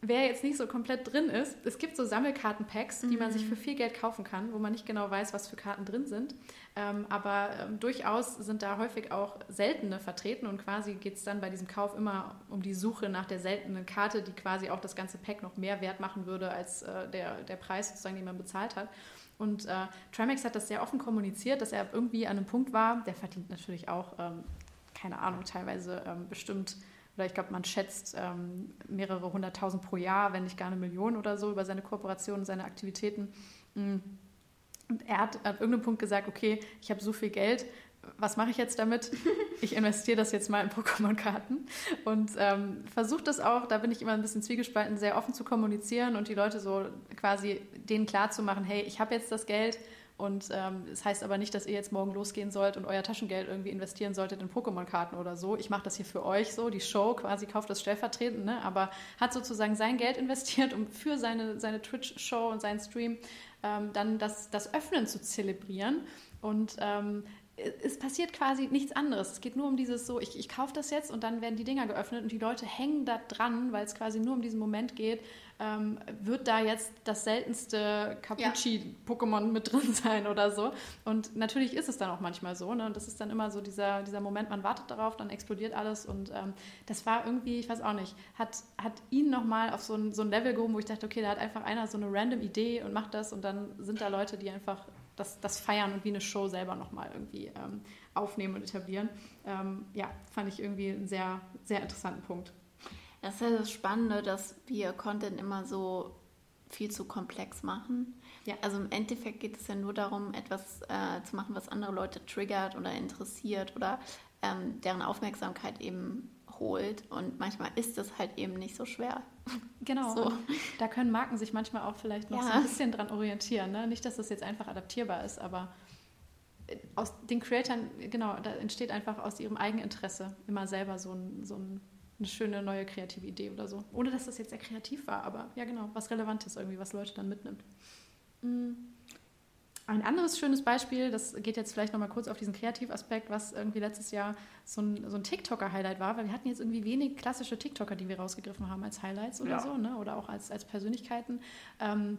wer jetzt nicht so komplett drin ist, es gibt so Sammelkarten-Packs, die man sich mhm. für viel Geld kaufen kann, wo man nicht genau weiß, was für Karten drin sind. Ähm, aber ähm, durchaus sind da häufig auch seltene vertreten und quasi geht es dann bei diesem Kauf immer um die Suche nach der seltenen Karte, die quasi auch das ganze Pack noch mehr wert machen würde als äh, der, der Preis, sozusagen, den man bezahlt hat. Und äh, Trimax hat das sehr offen kommuniziert, dass er irgendwie an einem Punkt war, der verdient natürlich auch, ähm, keine Ahnung, teilweise ähm, bestimmt oder ich glaube, man schätzt ähm, mehrere hunderttausend pro Jahr, wenn nicht gar eine Million oder so, über seine Kooperation und seine Aktivitäten. Mm. Und er hat an irgendeinem Punkt gesagt, okay, ich habe so viel Geld, was mache ich jetzt damit? *laughs* Ich investiere das jetzt mal in Pokémon-Karten und ähm, versuche das auch, da bin ich immer ein bisschen zwiegespalten, sehr offen zu kommunizieren und die Leute so quasi denen klarzumachen, hey, ich habe jetzt das Geld und ähm, das heißt aber nicht, dass ihr jetzt morgen losgehen sollt und euer Taschengeld irgendwie investieren solltet in Pokémon-Karten oder so. Ich mache das hier für euch so, die Show quasi kauft das stellvertretend, ne? aber hat sozusagen sein Geld *laughs* investiert, um für seine, seine Twitch-Show und seinen Stream ähm, dann das, das Öffnen zu zelebrieren. Und ähm, es passiert quasi nichts anderes. Es geht nur um dieses so, ich, ich kaufe das jetzt und dann werden die Dinger geöffnet und die Leute hängen da dran, weil es quasi nur um diesen Moment geht, ähm, wird da jetzt das seltenste Capucci-Pokémon mit drin sein oder so. Und natürlich ist es dann auch manchmal so. Ne? Und das ist dann immer so dieser, dieser Moment, man wartet darauf, dann explodiert alles. Und ähm, das war irgendwie, ich weiß auch nicht, hat, hat ihn nochmal auf so ein, so ein Level gehoben, wo ich dachte, okay, da hat einfach einer so eine random Idee und macht das und dann sind da Leute, die einfach das, das feiern und wie eine Show selber nochmal irgendwie ähm, aufnehmen und etablieren. Ähm, ja, fand ich irgendwie einen sehr, sehr interessanten Punkt. Das ist ja das Spannende, dass wir Content immer so viel zu komplex machen. Ja. Also im Endeffekt geht es ja nur darum, etwas äh, zu machen, was andere Leute triggert oder interessiert oder ähm, deren Aufmerksamkeit eben holt. Und manchmal ist es halt eben nicht so schwer. *laughs* Genau. So. Da können Marken sich manchmal auch vielleicht noch ja. so ein bisschen dran orientieren. Ne? Nicht, dass das jetzt einfach adaptierbar ist, aber äh, aus den Creatoren, genau, da entsteht einfach aus ihrem Eigeninteresse immer selber so, ein, so ein, eine schöne neue kreative Idee oder so. Ohne dass das jetzt sehr kreativ war, aber ja, genau, was Relevantes irgendwie, was Leute dann mitnimmt. Mhm. Ein anderes schönes Beispiel, das geht jetzt vielleicht nochmal kurz auf diesen Kreativaspekt, was irgendwie letztes Jahr so ein, so ein TikToker-Highlight war, weil wir hatten jetzt irgendwie wenig klassische TikToker, die wir rausgegriffen haben als Highlights oder ja. so, ne? oder auch als, als Persönlichkeiten. Ähm,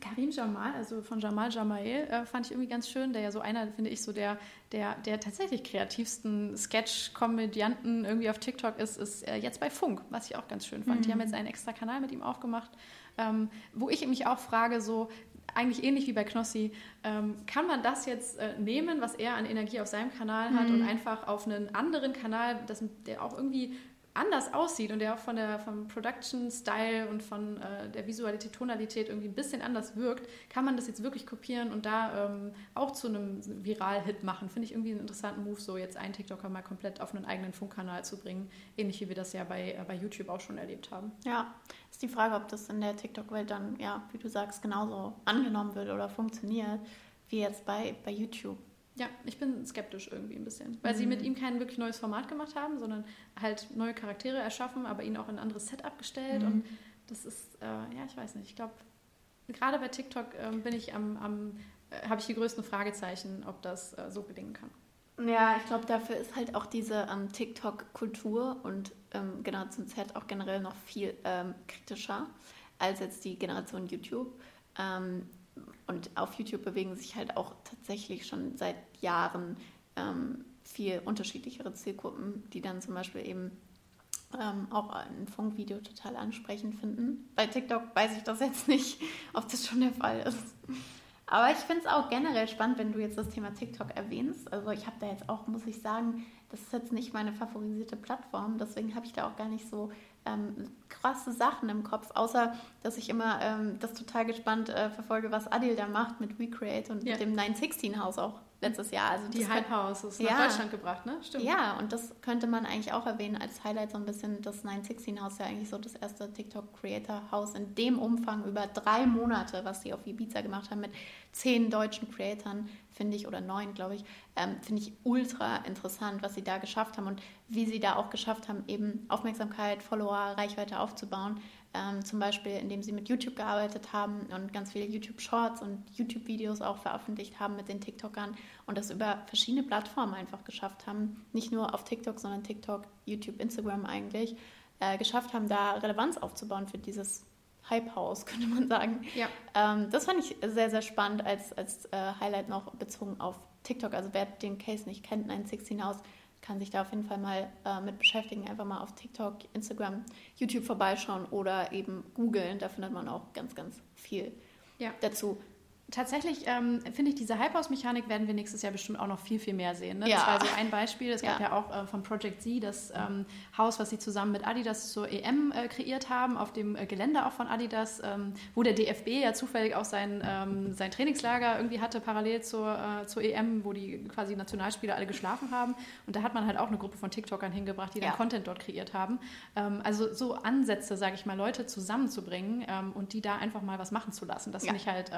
Karim Jamal, also von Jamal Jamael, äh, fand ich irgendwie ganz schön, der ja so einer, finde ich, so der, der, der tatsächlich kreativsten Sketch-Komödianten irgendwie auf TikTok ist, ist äh, jetzt bei Funk, was ich auch ganz schön fand. Mhm. Die haben jetzt einen extra Kanal mit ihm aufgemacht, ähm, wo ich mich auch frage, so eigentlich ähnlich wie bei Knossi, ähm, kann man das jetzt äh, nehmen, was er an Energie auf seinem Kanal hat mhm. und einfach auf einen anderen Kanal, das, der auch irgendwie anders aussieht und der auch von der, vom Production-Style und von äh, der Visualität, Tonalität irgendwie ein bisschen anders wirkt, kann man das jetzt wirklich kopieren und da ähm, auch zu einem Viral-Hit machen. Finde ich irgendwie einen interessanten Move, so jetzt einen TikToker mal komplett auf einen eigenen Funkkanal zu bringen. Ähnlich wie wir das ja bei, äh, bei YouTube auch schon erlebt haben. Ja, ist die Frage, ob das in der TikTok-Welt dann, ja, wie du sagst, genauso angenommen wird oder funktioniert wie jetzt bei, bei YouTube. Ja, ich bin skeptisch irgendwie ein bisschen, weil mhm. sie mit ihm kein wirklich neues Format gemacht haben, sondern halt neue Charaktere erschaffen, aber ihn auch in ein anderes Setup gestellt. Mhm. Und das ist, äh, ja, ich weiß nicht, ich glaube, gerade bei TikTok äh, bin ich am, am äh, habe ich die größten Fragezeichen, ob das äh, so gelingen kann. Ja, ich glaube, dafür ist halt auch diese ähm, TikTok-Kultur und ähm, Generation Z auch generell noch viel ähm, kritischer als jetzt die Generation YouTube. Und auf YouTube bewegen sich halt auch tatsächlich schon seit Jahren ähm, viel unterschiedlichere Zielgruppen, die dann zum Beispiel eben ähm, auch ein Funkvideo total ansprechend finden. Bei TikTok weiß ich das jetzt nicht, *laughs* ob das schon der Fall ist. Aber ich finde es auch generell spannend, wenn du jetzt das Thema TikTok erwähnst. Also ich habe da jetzt auch, muss ich sagen, das ist jetzt nicht meine favorisierte Plattform, deswegen habe ich da auch gar nicht so ähm, krasse Sachen im Kopf, außer dass ich immer ähm, das total gespannt äh, verfolge, was Adil da macht mit Recreate und ja. mit dem 916-Haus auch letztes Jahr. Also die Hype House ist ja, nach Deutschland gebracht, ne? Stimmt. Ja, und das könnte man eigentlich auch erwähnen als Highlight so ein bisschen. Das 916-Haus ja eigentlich so das erste TikTok-Creator-Haus in dem Umfang über drei Monate, was die auf Ibiza gemacht haben mit zehn deutschen Creatoren, finde ich, oder neun, glaube ich, ähm, finde ich ultra interessant, was sie da geschafft haben und wie sie da auch geschafft haben, eben Aufmerksamkeit, Follower, Reichweite aufzubauen. Ähm, zum Beispiel, indem sie mit YouTube gearbeitet haben und ganz viele YouTube-Shorts und YouTube-Videos auch veröffentlicht haben mit den TikTokern und das über verschiedene Plattformen einfach geschafft haben. Nicht nur auf TikTok, sondern TikTok, YouTube, Instagram eigentlich. Äh, geschafft haben, da Relevanz aufzubauen für dieses Hype-House, *laughs* könnte man sagen. Ja. Ähm, das fand ich sehr, sehr spannend als, als äh, Highlight noch bezogen auf TikTok. Also wer den Case nicht kennt, ein 16 House, kann sich da auf jeden Fall mal äh, mit beschäftigen. Einfach mal auf TikTok, Instagram, YouTube vorbeischauen oder eben googeln. Da findet man auch ganz, ganz viel ja. dazu. Tatsächlich ähm, finde ich, diese Hypehouse-Mechanik werden wir nächstes Jahr bestimmt auch noch viel, viel mehr sehen. Ne? Ja. Das war so ein Beispiel. Es gab ja, ja auch äh, von Project Z das ähm, Haus, was sie zusammen mit Adidas zur EM äh, kreiert haben, auf dem äh, Gelände auch von Adidas, ähm, wo der DFB ja zufällig auch sein, ähm, sein Trainingslager irgendwie hatte, parallel zur, äh, zur EM, wo die quasi Nationalspieler alle geschlafen haben. Und da hat man halt auch eine Gruppe von TikTokern hingebracht, die dann ja. Content dort kreiert haben. Ähm, also so Ansätze, sage ich mal, Leute zusammenzubringen ähm, und die da einfach mal was machen zu lassen. Das finde ich halt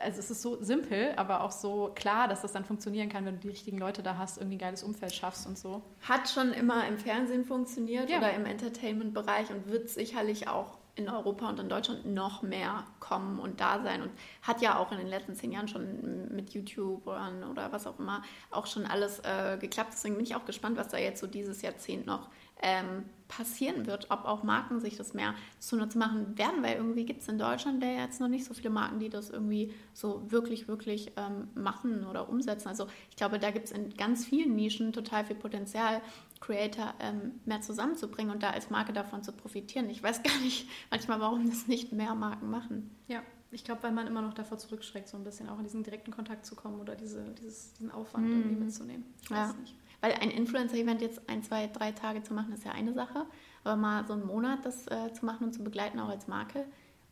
also es ist so simpel, aber auch so klar, dass das dann funktionieren kann, wenn du die richtigen Leute da hast, irgendwie ein geiles Umfeld schaffst und so. Hat schon immer im Fernsehen funktioniert ja. oder im Entertainment-Bereich und wird sicherlich auch in Europa und in Deutschland noch mehr kommen und da sein und hat ja auch in den letzten zehn Jahren schon mit YouTube oder was auch immer auch schon alles äh, geklappt. Deswegen bin ich auch gespannt, was da jetzt so dieses Jahrzehnt noch ähm, passieren wird, ob auch Marken sich das mehr zunutze machen werden, weil irgendwie gibt es in Deutschland ja jetzt noch nicht so viele Marken, die das irgendwie so wirklich, wirklich ähm, machen oder umsetzen. Also ich glaube, da gibt es in ganz vielen Nischen total viel Potenzial, Creator ähm, mehr zusammenzubringen und da als Marke davon zu profitieren. Ich weiß *laughs* gar nicht manchmal, warum das nicht mehr Marken machen. Ja, ich glaube, weil man immer noch davor zurückschreckt, so ein bisschen auch in diesen direkten Kontakt zu kommen oder diese, dieses, diesen Aufwand mm. irgendwie mitzunehmen. Ich weiß ja. nicht. Weil ein Influencer-Event jetzt ein, zwei, drei Tage zu machen, ist ja eine Sache. Aber mal so einen Monat das äh, zu machen und zu begleiten, auch als Marke,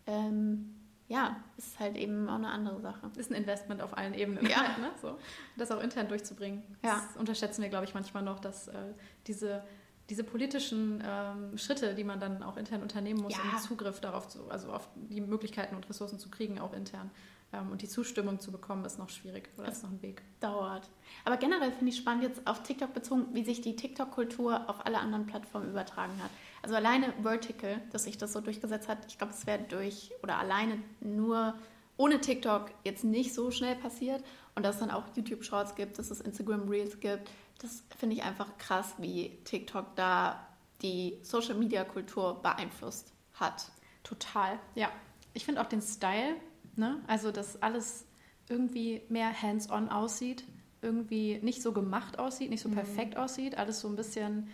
ähm, ja, ist halt eben auch eine andere Sache. Ist ein Investment auf allen Ebenen. Ja. Halt, *laughs* ne? so. Das auch intern durchzubringen. Ja. Das unterschätzen wir, glaube ich, manchmal noch, dass äh, diese diese politischen ähm, Schritte, die man dann auch intern unternehmen muss, ja. um Zugriff darauf zu, also auf die Möglichkeiten und Ressourcen zu kriegen, auch intern. Ähm, und die Zustimmung zu bekommen, ist noch schwierig oder ist noch ein Weg. Dauert. Aber generell finde ich spannend jetzt auf TikTok bezogen, wie sich die TikTok-Kultur auf alle anderen Plattformen übertragen hat. Also alleine Vertical, dass sich das so durchgesetzt hat, ich glaube, es wäre durch oder alleine nur ohne TikTok jetzt nicht so schnell passiert. Und dass es dann auch YouTube Shorts gibt, dass es Instagram Reels gibt, das finde ich einfach krass, wie TikTok da die Social Media Kultur beeinflusst hat. Total, ja. Ich finde auch den Style Ne? Also, dass alles irgendwie mehr hands-on aussieht, irgendwie nicht so gemacht aussieht, nicht so mhm. perfekt aussieht, alles so ein bisschen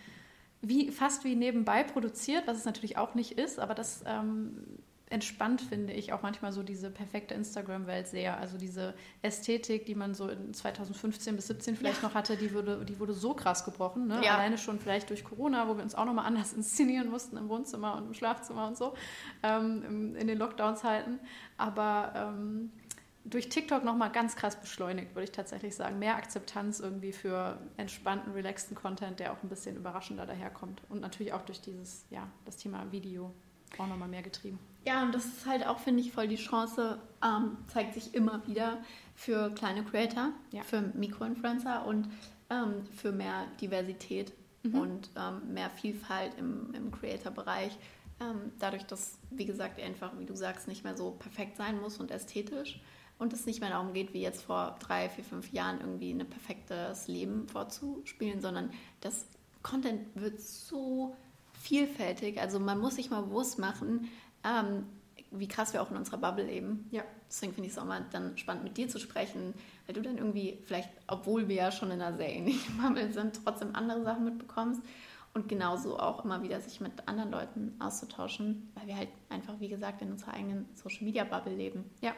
wie fast wie nebenbei produziert, was es natürlich auch nicht ist, aber das ähm, entspannt finde ich auch manchmal so diese perfekte Instagram-Welt sehr. Also diese Ästhetik, die man so in 2015 bis 17 vielleicht ja. noch hatte, die wurde, die wurde so krass gebrochen. Ne? Ja. Alleine schon vielleicht durch Corona, wo wir uns auch nochmal anders *laughs* inszenieren mussten im Wohnzimmer und im Schlafzimmer und so, ähm, in den Lockdowns-Zeiten. Aber ähm, durch TikTok nochmal ganz krass beschleunigt, würde ich tatsächlich sagen. Mehr Akzeptanz irgendwie für entspannten, relaxten Content, der auch ein bisschen überraschender daherkommt. Und natürlich auch durch dieses, ja, das Thema Video auch nochmal mehr getrieben. Ja, und das ist halt auch, finde ich, voll die Chance, ähm, zeigt sich immer wieder für kleine Creator, ja. für Mikroinfluencer und ähm, für mehr Diversität mhm. und ähm, mehr Vielfalt im, im Creator-Bereich. Ähm, dadurch, dass, wie gesagt, einfach, wie du sagst, nicht mehr so perfekt sein muss und ästhetisch und es nicht mehr darum geht, wie jetzt vor drei, vier, fünf Jahren irgendwie ein perfektes Leben vorzuspielen, sondern das Content wird so vielfältig. Also man muss sich mal bewusst machen, ähm, wie krass wir auch in unserer Bubble leben. Ja. Deswegen finde ich es auch mal dann spannend, mit dir zu sprechen, weil du dann irgendwie vielleicht, obwohl wir ja schon in einer sehr ähnlichen *laughs* Bubble sind, trotzdem andere Sachen mitbekommst und genauso auch immer wieder sich mit anderen Leuten auszutauschen, weil wir halt einfach, wie gesagt, in unserer eigenen Social Media Bubble leben. Ja,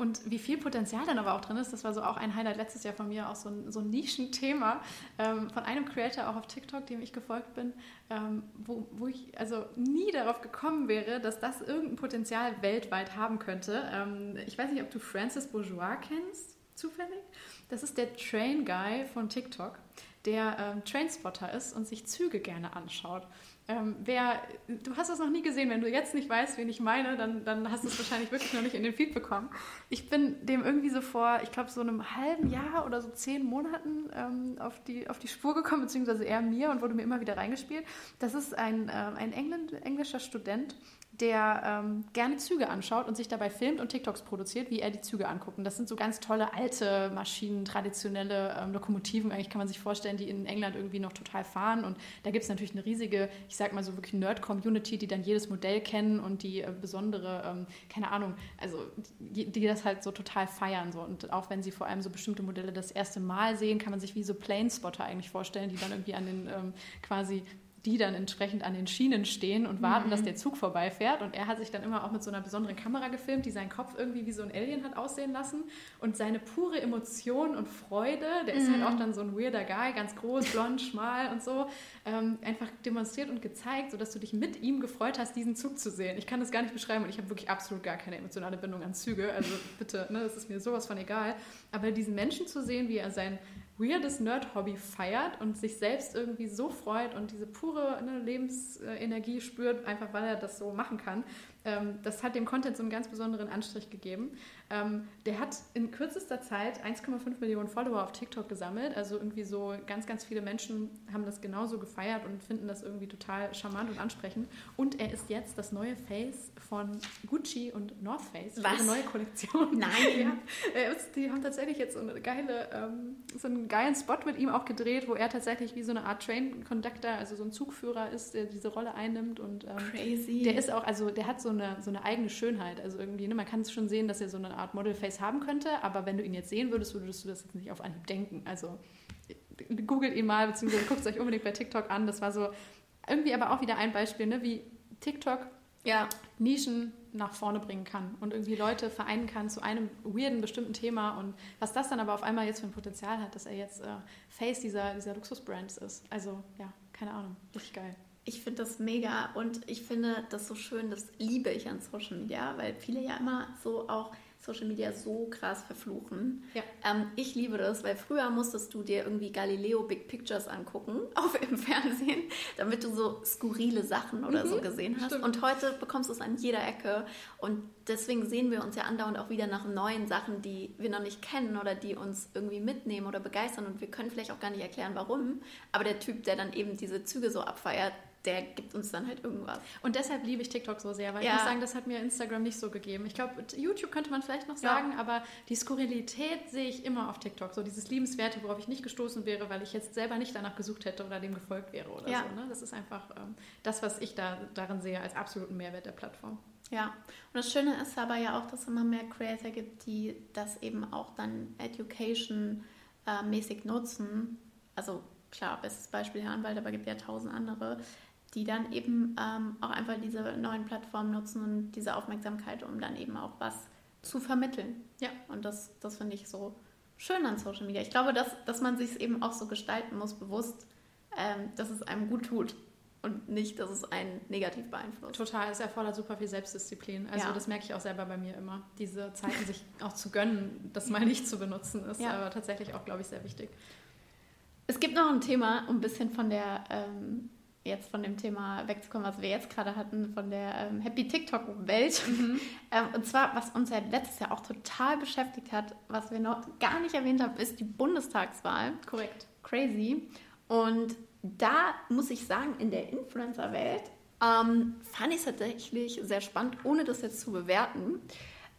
und wie viel Potenzial dann aber auch drin ist, das war so auch ein Highlight letztes Jahr von mir, auch so ein, so ein Nischenthema ähm, von einem Creator auch auf TikTok, dem ich gefolgt bin, ähm, wo, wo ich also nie darauf gekommen wäre, dass das irgendein Potenzial weltweit haben könnte. Ähm, ich weiß nicht, ob du Francis Bourgeois kennst, zufällig. Das ist der Train Guy von TikTok, der ähm, Trainspotter ist und sich Züge gerne anschaut. Ähm, wer, du hast es noch nie gesehen, wenn du jetzt nicht weißt, wen ich meine, dann, dann hast du es wahrscheinlich wirklich noch nicht in den Feed bekommen. Ich bin dem irgendwie so vor, ich glaube, so einem halben Jahr oder so zehn Monaten ähm, auf, die, auf die Spur gekommen, beziehungsweise er mir und wurde mir immer wieder reingespielt. Das ist ein, äh, ein England, englischer Student, der ähm, gerne Züge anschaut und sich dabei filmt und TikToks produziert, wie er die Züge anguckt. Und das sind so ganz tolle alte Maschinen, traditionelle ähm, Lokomotiven, eigentlich kann man sich vorstellen, die in England irgendwie noch total fahren. Und da gibt es natürlich eine riesige, ich sag mal so wirklich Nerd-Community, die dann jedes Modell kennen und die äh, besondere, ähm, keine Ahnung, also die, die, das halt so total feiern. So. Und auch wenn sie vor allem so bestimmte Modelle das erste Mal sehen, kann man sich wie so Planespotter eigentlich vorstellen, die dann irgendwie an den ähm, quasi die dann entsprechend an den Schienen stehen und warten, mhm. dass der Zug vorbeifährt. Und er hat sich dann immer auch mit so einer besonderen Kamera gefilmt, die seinen Kopf irgendwie wie so ein Alien hat aussehen lassen. Und seine pure Emotion und Freude, der mhm. ist halt mhm. auch dann so ein weirder Guy, ganz groß, blond, *laughs* schmal und so, ähm, einfach demonstriert und gezeigt, sodass du dich mit ihm gefreut hast, diesen Zug zu sehen. Ich kann das gar nicht beschreiben und ich habe wirklich absolut gar keine emotionale Bindung an Züge. Also bitte, ne, das ist mir sowas von egal. Aber diesen Menschen zu sehen, wie er sein weirdes Nerd-Hobby feiert und sich selbst irgendwie so freut und diese pure ne, Lebensenergie spürt, einfach weil er das so machen kann. Ähm, das hat dem Content so einen ganz besonderen Anstrich gegeben. Ähm, der hat in kürzester Zeit 1,5 Millionen Follower auf TikTok gesammelt. Also irgendwie so ganz, ganz viele Menschen haben das genauso gefeiert und finden das irgendwie total charmant und ansprechend. Und er ist jetzt das neue Face von Gucci und North Face. Was? Eine neue Kollektion. Nein. *laughs* ja, die haben tatsächlich jetzt so, eine geile, ähm, so einen geilen Spot mit ihm auch gedreht, wo er tatsächlich wie so eine Art Train Conductor, also so ein Zugführer ist, der diese Rolle einnimmt. Und, ähm, Crazy. Der ist auch, also der hat so eine, so eine eigene Schönheit. Also irgendwie, ne, man kann es schon sehen, dass er so eine Art Modelface haben könnte, aber wenn du ihn jetzt sehen würdest, würdest du das jetzt nicht auf Anhieb denken. Also googelt ihn mal, beziehungsweise guckt es euch unbedingt bei TikTok an. Das war so irgendwie aber auch wieder ein Beispiel, ne, wie TikTok ja. Nischen nach vorne bringen kann und irgendwie Leute vereinen kann zu einem weirden bestimmten Thema und was das dann aber auf einmal jetzt für ein Potenzial hat, dass er jetzt äh, Face dieser, dieser Luxusbrands ist. Also ja, keine Ahnung, richtig geil. Ich finde das mega und ich finde das so schön, das liebe ich an Social Media, weil viele ja immer so auch Social Media so krass verfluchen. Ja. Ähm, ich liebe das, weil früher musstest du dir irgendwie Galileo Big Pictures angucken, *laughs* auf im Fernsehen, damit du so skurrile Sachen oder mhm, so gesehen hast. Stimmt. Und heute bekommst du es an jeder Ecke. Und deswegen sehen wir uns ja andauernd auch wieder nach neuen Sachen, die wir noch nicht kennen oder die uns irgendwie mitnehmen oder begeistern. Und wir können vielleicht auch gar nicht erklären, warum. Aber der Typ, der dann eben diese Züge so abfeiert, der gibt uns dann halt irgendwas. Und deshalb liebe ich TikTok so sehr, weil ja. ich muss sagen, das hat mir Instagram nicht so gegeben. Ich glaube, YouTube könnte man vielleicht noch sagen, ja. aber die Skurrilität sehe ich immer auf TikTok. So dieses Liebenswerte, worauf ich nicht gestoßen wäre, weil ich jetzt selber nicht danach gesucht hätte oder dem gefolgt wäre oder ja. so. Ne? Das ist einfach ähm, das, was ich da darin sehe als absoluten Mehrwert der Plattform. Ja, und das Schöne ist aber ja auch, dass es immer mehr Creator gibt, die das eben auch dann education-mäßig äh, nutzen. Also klar, bestes Beispiel Herr Anwalt, aber es gibt ja tausend andere, die dann eben ähm, auch einfach diese neuen Plattformen nutzen und diese Aufmerksamkeit, um dann eben auch was zu vermitteln. Ja, und das, das finde ich so schön an Social Media. Ich glaube, dass, dass man sich eben auch so gestalten muss, bewusst, ähm, dass es einem gut tut und nicht, dass es einen negativ beeinflusst. Total, es erfordert super viel Selbstdisziplin. Also ja. das merke ich auch selber bei mir immer. Diese Zeiten sich *laughs* auch zu gönnen, das mal nicht zu benutzen, ist ja. aber tatsächlich auch, glaube ich, sehr wichtig. Es gibt noch ein Thema, um ein bisschen von der ähm, jetzt von dem Thema wegzukommen, was wir jetzt gerade hatten, von der ähm, Happy TikTok-Welt. Mhm. *laughs* ähm, und zwar, was uns ja letztes Jahr auch total beschäftigt hat, was wir noch gar nicht erwähnt haben, ist die Bundestagswahl. Korrekt. Crazy. Und da muss ich sagen, in der Influencer-Welt ähm, fand ich es tatsächlich sehr spannend, ohne das jetzt zu bewerten,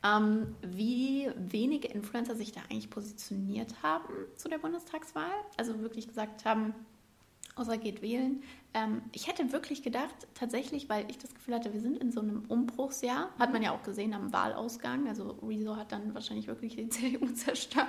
ähm, wie wenige Influencer sich da eigentlich positioniert haben zu der Bundestagswahl. Also wirklich gesagt haben, außer geht wählen. Ähm, ich hätte wirklich gedacht, tatsächlich, weil ich das Gefühl hatte, wir sind in so einem Umbruchsjahr. Hat man ja auch gesehen am Wahlausgang. Also Rezo hat dann wahrscheinlich wirklich die *laughs* CDU zerstört.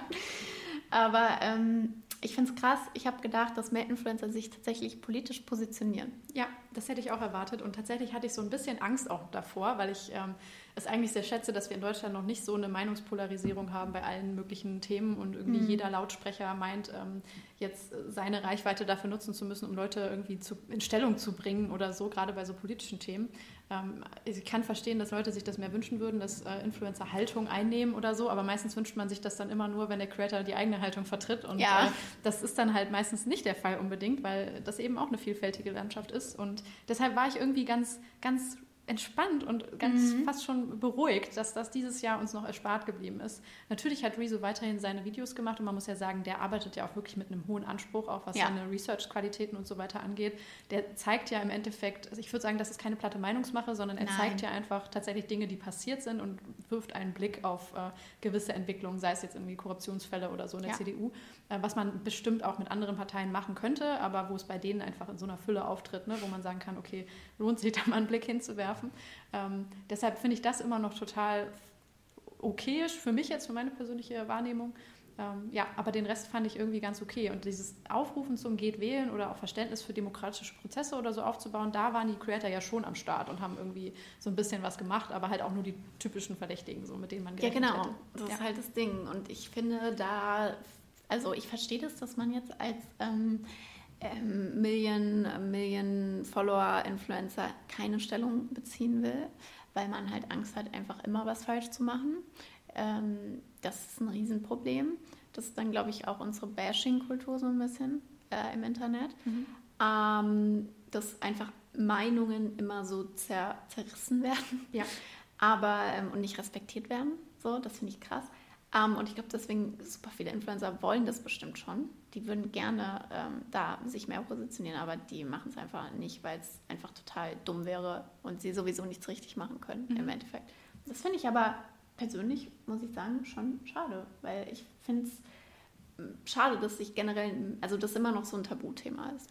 Aber ähm, ich finde es krass. Ich habe gedacht, dass mehr Influencer sich tatsächlich politisch positionieren. Ja, das hätte ich auch erwartet. Und tatsächlich hatte ich so ein bisschen Angst auch davor, weil ich ähm, es eigentlich sehr schätze, dass wir in Deutschland noch nicht so eine Meinungspolarisierung haben bei allen möglichen Themen und irgendwie mhm. jeder Lautsprecher meint, ähm, jetzt seine Reichweite dafür nutzen zu müssen, um Leute irgendwie zu, in Stellung zu bringen oder so, gerade bei so politischen Themen. Ähm, ich kann verstehen, dass Leute sich das mehr wünschen würden, dass äh, Influencer Haltung einnehmen oder so, aber meistens wünscht man sich das dann immer nur, wenn der Creator die eigene Haltung vertritt. Und ja. äh, das ist dann halt meistens nicht der Fall unbedingt, weil das eben auch eine vielfältige Landschaft ist. Und deshalb war ich irgendwie ganz, ganz entspannt und ganz mhm. fast schon beruhigt, dass das dieses Jahr uns noch erspart geblieben ist. Natürlich hat Rezo weiterhin seine Videos gemacht und man muss ja sagen, der arbeitet ja auch wirklich mit einem hohen Anspruch, auch was ja. seine Research-Qualitäten und so weiter angeht. Der zeigt ja im Endeffekt, also ich würde sagen, das ist keine platte Meinungsmache, sondern er Nein. zeigt ja einfach tatsächlich Dinge, die passiert sind und wirft einen Blick auf äh, gewisse Entwicklungen, sei es jetzt irgendwie Korruptionsfälle oder so in der ja. CDU, äh, was man bestimmt auch mit anderen Parteien machen könnte, aber wo es bei denen einfach in so einer Fülle auftritt, ne, wo man sagen kann, okay, lohnt sich da mal einen Blick hinzuwerfen werfen. Ähm, deshalb finde ich das immer noch total okayisch für mich jetzt, für meine persönliche Wahrnehmung. Ähm, ja, aber den Rest fand ich irgendwie ganz okay. Und dieses Aufrufen zum Geht wählen oder auch Verständnis für demokratische Prozesse oder so aufzubauen, da waren die Creator ja schon am Start und haben irgendwie so ein bisschen was gemacht, aber halt auch nur die typischen Verdächtigen, so mit denen man gerechnet Ja, genau. Hätte. Das ja. ist halt das Ding. Und ich finde da, also ich verstehe das, dass man jetzt als ähm, ähm, Million, Million Follower, Influencer keine Stellung beziehen will, weil man halt Angst hat, einfach immer was falsch zu machen. Ähm, das ist ein Riesenproblem. Das ist dann, glaube ich, auch unsere Bashing-Kultur so ein bisschen äh, im Internet. Mhm. Ähm, dass einfach Meinungen immer so zer zerrissen werden. Ja. *laughs* Aber ähm, und nicht respektiert werden. So, das finde ich krass. Ähm, und ich glaube, deswegen super viele Influencer wollen das bestimmt schon. Die würden gerne ähm, da sich mehr positionieren, aber die machen es einfach nicht, weil es einfach total dumm wäre und sie sowieso nichts richtig machen können mhm. im Endeffekt. Das finde ich aber persönlich, muss ich sagen, schon schade, weil ich finde es hm, schade, dass sich generell, also das immer noch so ein Tabuthema ist.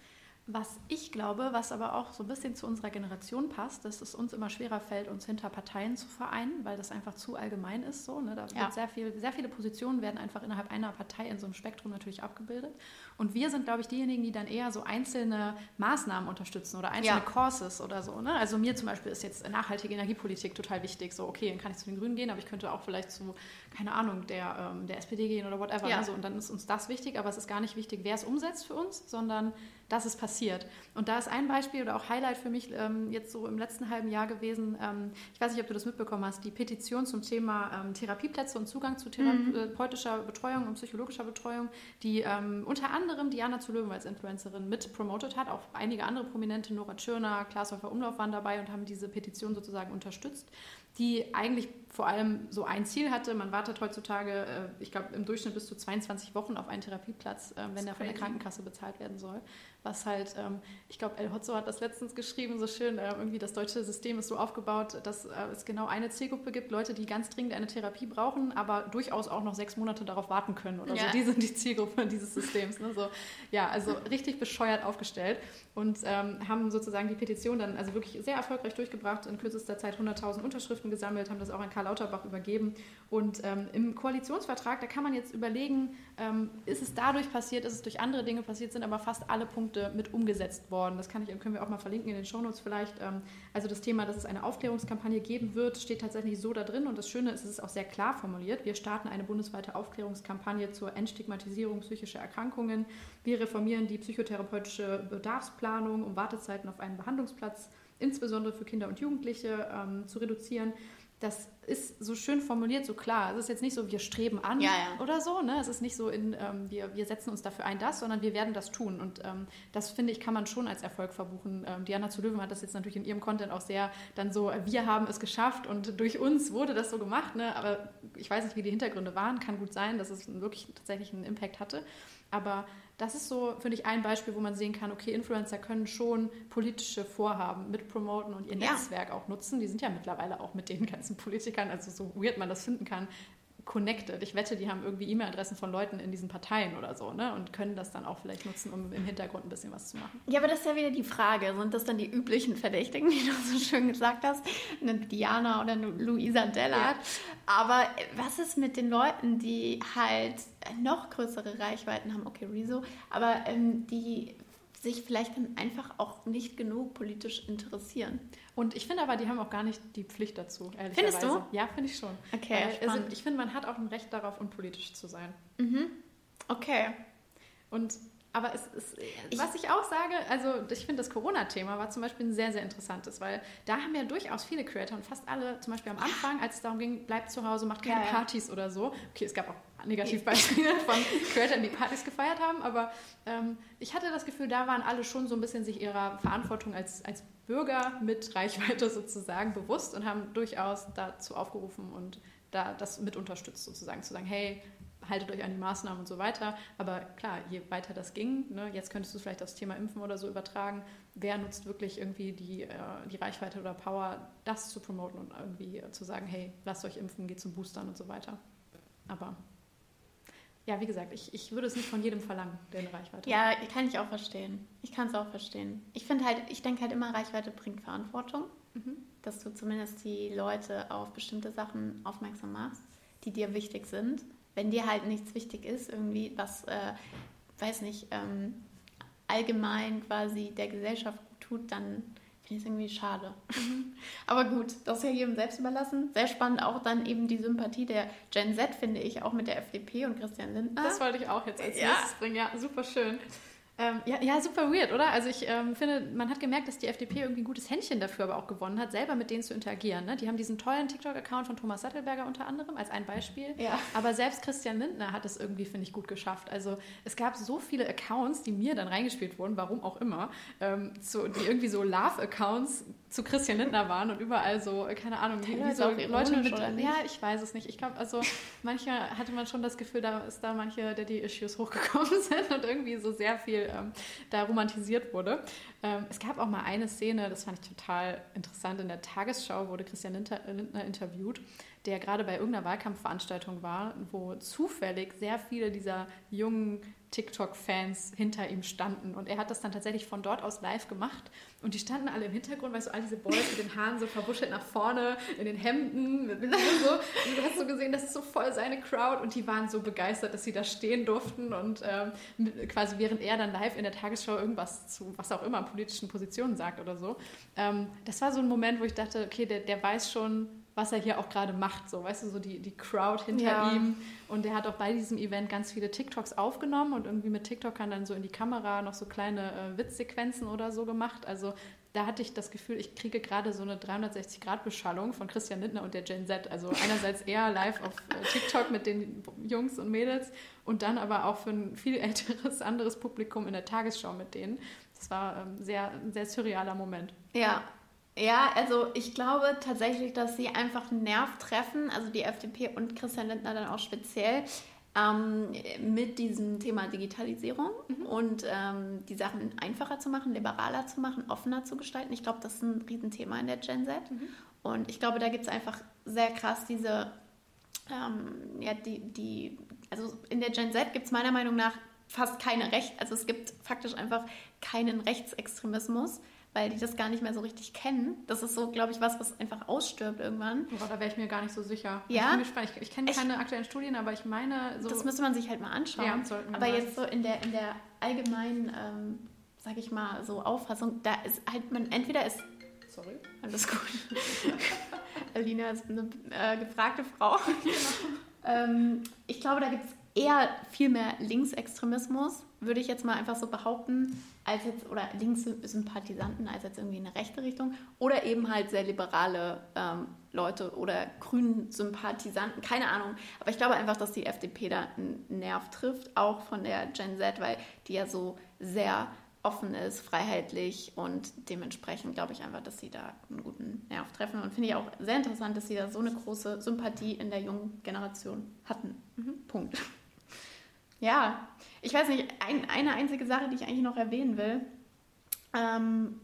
Was ich glaube, was aber auch so ein bisschen zu unserer Generation passt, dass es uns immer schwerer fällt, uns hinter Parteien zu vereinen, weil das einfach zu allgemein ist. So, ne? Da ja. sehr, viel, sehr viele Positionen werden einfach innerhalb einer Partei in so einem Spektrum natürlich abgebildet. Und wir sind, glaube ich, diejenigen, die dann eher so einzelne Maßnahmen unterstützen oder einzelne ja. Courses oder so. Ne? Also mir zum Beispiel ist jetzt nachhaltige Energiepolitik total wichtig. So, okay, dann kann ich zu den Grünen gehen, aber ich könnte auch vielleicht zu, keine Ahnung, der, ähm, der SPD gehen oder whatever. Ja. Also, und dann ist uns das wichtig, aber es ist gar nicht wichtig, wer es umsetzt für uns, sondern dass es passiert. Und da ist ein Beispiel oder auch Highlight für mich ähm, jetzt so im letzten halben Jahr gewesen. Ähm, ich weiß nicht, ob du das mitbekommen hast, die Petition zum Thema ähm, Therapieplätze und Zugang zu mhm. therapeutischer Betreuung und psychologischer Betreuung, die ähm, unter anderem Diana zu Löwen als Influencerin mit promotet hat. Auch einige andere Prominente, Nora Tschirner, Klaas-Häufer Umlauf waren dabei und haben diese Petition sozusagen unterstützt die eigentlich vor allem so ein Ziel hatte. Man wartet heutzutage, äh, ich glaube, im Durchschnitt bis zu 22 Wochen auf einen Therapieplatz, äh, wenn der von der Krankenkasse bezahlt werden soll was halt, ähm, ich glaube, El Hotzo hat das letztens geschrieben, so schön, äh, irgendwie das deutsche System ist so aufgebaut, dass äh, es genau eine Zielgruppe gibt, Leute, die ganz dringend eine Therapie brauchen, aber durchaus auch noch sechs Monate darauf warten können oder ja. so. Die sind die Zielgruppe dieses Systems. Ne? So, ja, also richtig bescheuert aufgestellt und ähm, haben sozusagen die Petition dann also wirklich sehr erfolgreich durchgebracht, in kürzester Zeit 100.000 Unterschriften gesammelt, haben das auch an Karl Lauterbach übergeben und ähm, im Koalitionsvertrag, da kann man jetzt überlegen, ähm, ist es dadurch passiert, ist es durch andere Dinge passiert, sind aber fast alle Punkte mit umgesetzt worden. Das kann ich, können wir auch mal verlinken in den Shownotes vielleicht. Ähm, also das Thema, dass es eine Aufklärungskampagne geben wird, steht tatsächlich so da drin und das Schöne ist, es ist auch sehr klar formuliert. Wir starten eine bundesweite Aufklärungskampagne zur Entstigmatisierung psychischer Erkrankungen. Wir reformieren die psychotherapeutische Bedarfsplanung, um Wartezeiten auf einen Behandlungsplatz insbesondere für Kinder und Jugendliche ähm, zu reduzieren das ist so schön formuliert, so klar. Es ist jetzt nicht so, wir streben an ja, ja. oder so. Ne? Es ist nicht so, in, ähm, wir, wir setzen uns dafür ein, das, sondern wir werden das tun. Und ähm, das, finde ich, kann man schon als Erfolg verbuchen. Ähm, Diana zu Löwen hat das jetzt natürlich in ihrem Content auch sehr dann so, wir haben es geschafft und durch uns wurde das so gemacht. Ne? Aber ich weiß nicht, wie die Hintergründe waren. Kann gut sein, dass es wirklich tatsächlich einen Impact hatte. Aber das ist so, finde ich, ein Beispiel, wo man sehen kann, okay, Influencer können schon politische Vorhaben mitpromoten und ihr ja. Netzwerk auch nutzen. Die sind ja mittlerweile auch mit den ganzen Politikern, also so weird man das finden kann, connected. Ich wette, die haben irgendwie E-Mail-Adressen von Leuten in diesen Parteien oder so, ne? Und können das dann auch vielleicht nutzen, um im Hintergrund ein bisschen was zu machen. Ja, aber das ist ja wieder die Frage. Sind das dann die üblichen Verdächtigen, die du so schön gesagt hast? Eine Diana oder eine Luisa Della? Ja. Aber was ist mit den Leuten, die halt noch größere Reichweiten haben? Okay, Rezo. Aber ähm, die sich vielleicht dann einfach auch nicht genug politisch interessieren. Und ich finde aber, die haben auch gar nicht die Pflicht dazu, ehrlicherweise. Findest du? Ja, finde ich schon. Okay, Weil, also, ich finde, man hat auch ein Recht darauf, unpolitisch zu sein. Mhm. Okay. Und aber es ist, was ich auch sage, also ich finde das Corona-Thema war zum Beispiel ein sehr, sehr interessantes, weil da haben ja durchaus viele Creator und fast alle, zum Beispiel am Anfang, als es darum ging, bleibt zu Hause, macht keine ja, Partys oder so. Okay, es gab auch Negativbeispiele von Creatoren, die Partys gefeiert haben, aber ähm, ich hatte das Gefühl, da waren alle schon so ein bisschen sich ihrer Verantwortung als, als Bürger mit Reichweite sozusagen bewusst und haben durchaus dazu aufgerufen und da das mit unterstützt sozusagen, zu sagen, hey, haltet euch an die Maßnahmen und so weiter. Aber klar, je weiter das ging, ne, jetzt könntest du vielleicht das Thema Impfen oder so übertragen, wer nutzt wirklich irgendwie die, äh, die Reichweite oder Power, das zu promoten und irgendwie zu sagen, hey, lasst euch impfen, geht zum Boostern und so weiter. Aber ja, wie gesagt, ich, ich würde es nicht von jedem verlangen, der eine Reichweite Ja, kann ich auch verstehen. Ich kann es auch verstehen. Ich finde halt, ich denke halt immer, Reichweite bringt Verantwortung. Mhm. Dass du zumindest die Leute auf bestimmte Sachen aufmerksam machst, die dir wichtig sind wenn dir halt nichts wichtig ist, irgendwie was, äh, weiß nicht, ähm, allgemein quasi der Gesellschaft gut tut, dann finde ich es irgendwie schade. *laughs* Aber gut, das ist ja jedem selbst überlassen. Sehr spannend auch dann eben die Sympathie der Gen Z, finde ich, auch mit der FDP und Christian Lindner. Das wollte ich auch jetzt als ja. nächstes bringen. Ja, super schön. Ähm, ja, ja, super weird, oder? Also ich ähm, finde, man hat gemerkt, dass die FDP irgendwie ein gutes Händchen dafür aber auch gewonnen hat, selber mit denen zu interagieren. Ne? Die haben diesen tollen TikTok-Account von Thomas Sattelberger unter anderem als ein Beispiel. Ja. Aber selbst Christian Lindner hat es irgendwie, finde ich, gut geschafft. Also es gab so viele Accounts, die mir dann reingespielt wurden, warum auch immer, ähm, so, die irgendwie so Love-Accounts zu Christian Lindner waren und überall so, keine Ahnung, wie, wie so Leute mit. Ja, ich weiß es nicht. Ich glaube, also manchmal hatte man schon das Gefühl, da ist da manche Daddy-Issues hochgekommen *laughs* sind und irgendwie so sehr viel ähm, da romantisiert wurde. Ähm, es gab auch mal eine Szene, das fand ich total interessant. In der Tagesschau wurde Christian Lindner interviewt, der gerade bei irgendeiner Wahlkampfveranstaltung war, wo zufällig sehr viele dieser jungen TikTok-Fans hinter ihm standen. Und er hat das dann tatsächlich von dort aus live gemacht. Und die standen alle im Hintergrund, weißt du, all diese Boys mit den Haaren so verwuschelt nach vorne, in den Hemden, mit, mit so. Und du hast so gesehen, das ist so voll seine Crowd. Und die waren so begeistert, dass sie da stehen durften. Und ähm, quasi während er dann live in der Tagesschau irgendwas zu, was auch immer, politischen Positionen sagt oder so. Ähm, das war so ein Moment, wo ich dachte, okay, der, der weiß schon, was er hier auch gerade macht. So, weißt du, so die, die Crowd hinter ja. ihm. Und er hat auch bei diesem Event ganz viele TikToks aufgenommen und irgendwie mit TikTok dann so in die Kamera noch so kleine äh, Witzsequenzen oder so gemacht. Also da hatte ich das Gefühl, ich kriege gerade so eine 360-Grad-Beschallung von Christian Lindner und der Gen Z. Also einerseits eher live auf äh, TikTok mit den Jungs und Mädels und dann aber auch für ein viel älteres, anderes Publikum in der Tagesschau mit denen. Das war ähm, sehr, ein sehr surrealer Moment. Ja, ja, also ich glaube tatsächlich, dass sie einfach einen Nerv treffen, also die FDP und Christian Lindner dann auch speziell, ähm, mit diesem Thema Digitalisierung mhm. und ähm, die Sachen einfacher zu machen, liberaler zu machen, offener zu gestalten. Ich glaube, das ist ein Riesenthema in der Gen Z. Mhm. Und ich glaube, da gibt es einfach sehr krass diese, ähm, ja, die, die, also in der Gen Z gibt es meiner Meinung nach fast keine Recht, also es gibt faktisch einfach keinen Rechtsextremismus weil die das gar nicht mehr so richtig kennen. Das ist so, glaube ich, was, was einfach ausstirbt irgendwann. Oh, da wäre ich mir gar nicht so sicher. Ja. Ich, ich, ich kenne keine aktuellen Studien, aber ich meine, so das müsste man sich halt mal anschauen. Ja, aber jetzt so in der, in der allgemeinen, ähm, sage ich mal, so Auffassung, da ist halt man entweder ist Sorry. Alles gut. *laughs* Alina ist eine äh, gefragte Frau. *laughs* Genau. ähm, ich glaube, da gibt es eher viel mehr Linksextremismus, würde ich jetzt mal einfach so behaupten, als jetzt, oder Linkssympathisanten als jetzt irgendwie in eine rechte Richtung, oder eben halt sehr liberale ähm, Leute oder Grünen-Sympathisanten, keine Ahnung. Aber ich glaube einfach, dass die FDP da einen Nerv trifft, auch von der Gen Z, weil die ja so sehr offen ist, freiheitlich und dementsprechend glaube ich einfach, dass sie da einen guten Nerv treffen und finde ich auch sehr interessant, dass sie da so eine große Sympathie in der jungen Generation hatten. Mhm. Punkt. Ja, ich weiß nicht, ein, eine einzige Sache, die ich eigentlich noch erwähnen will. Ähm,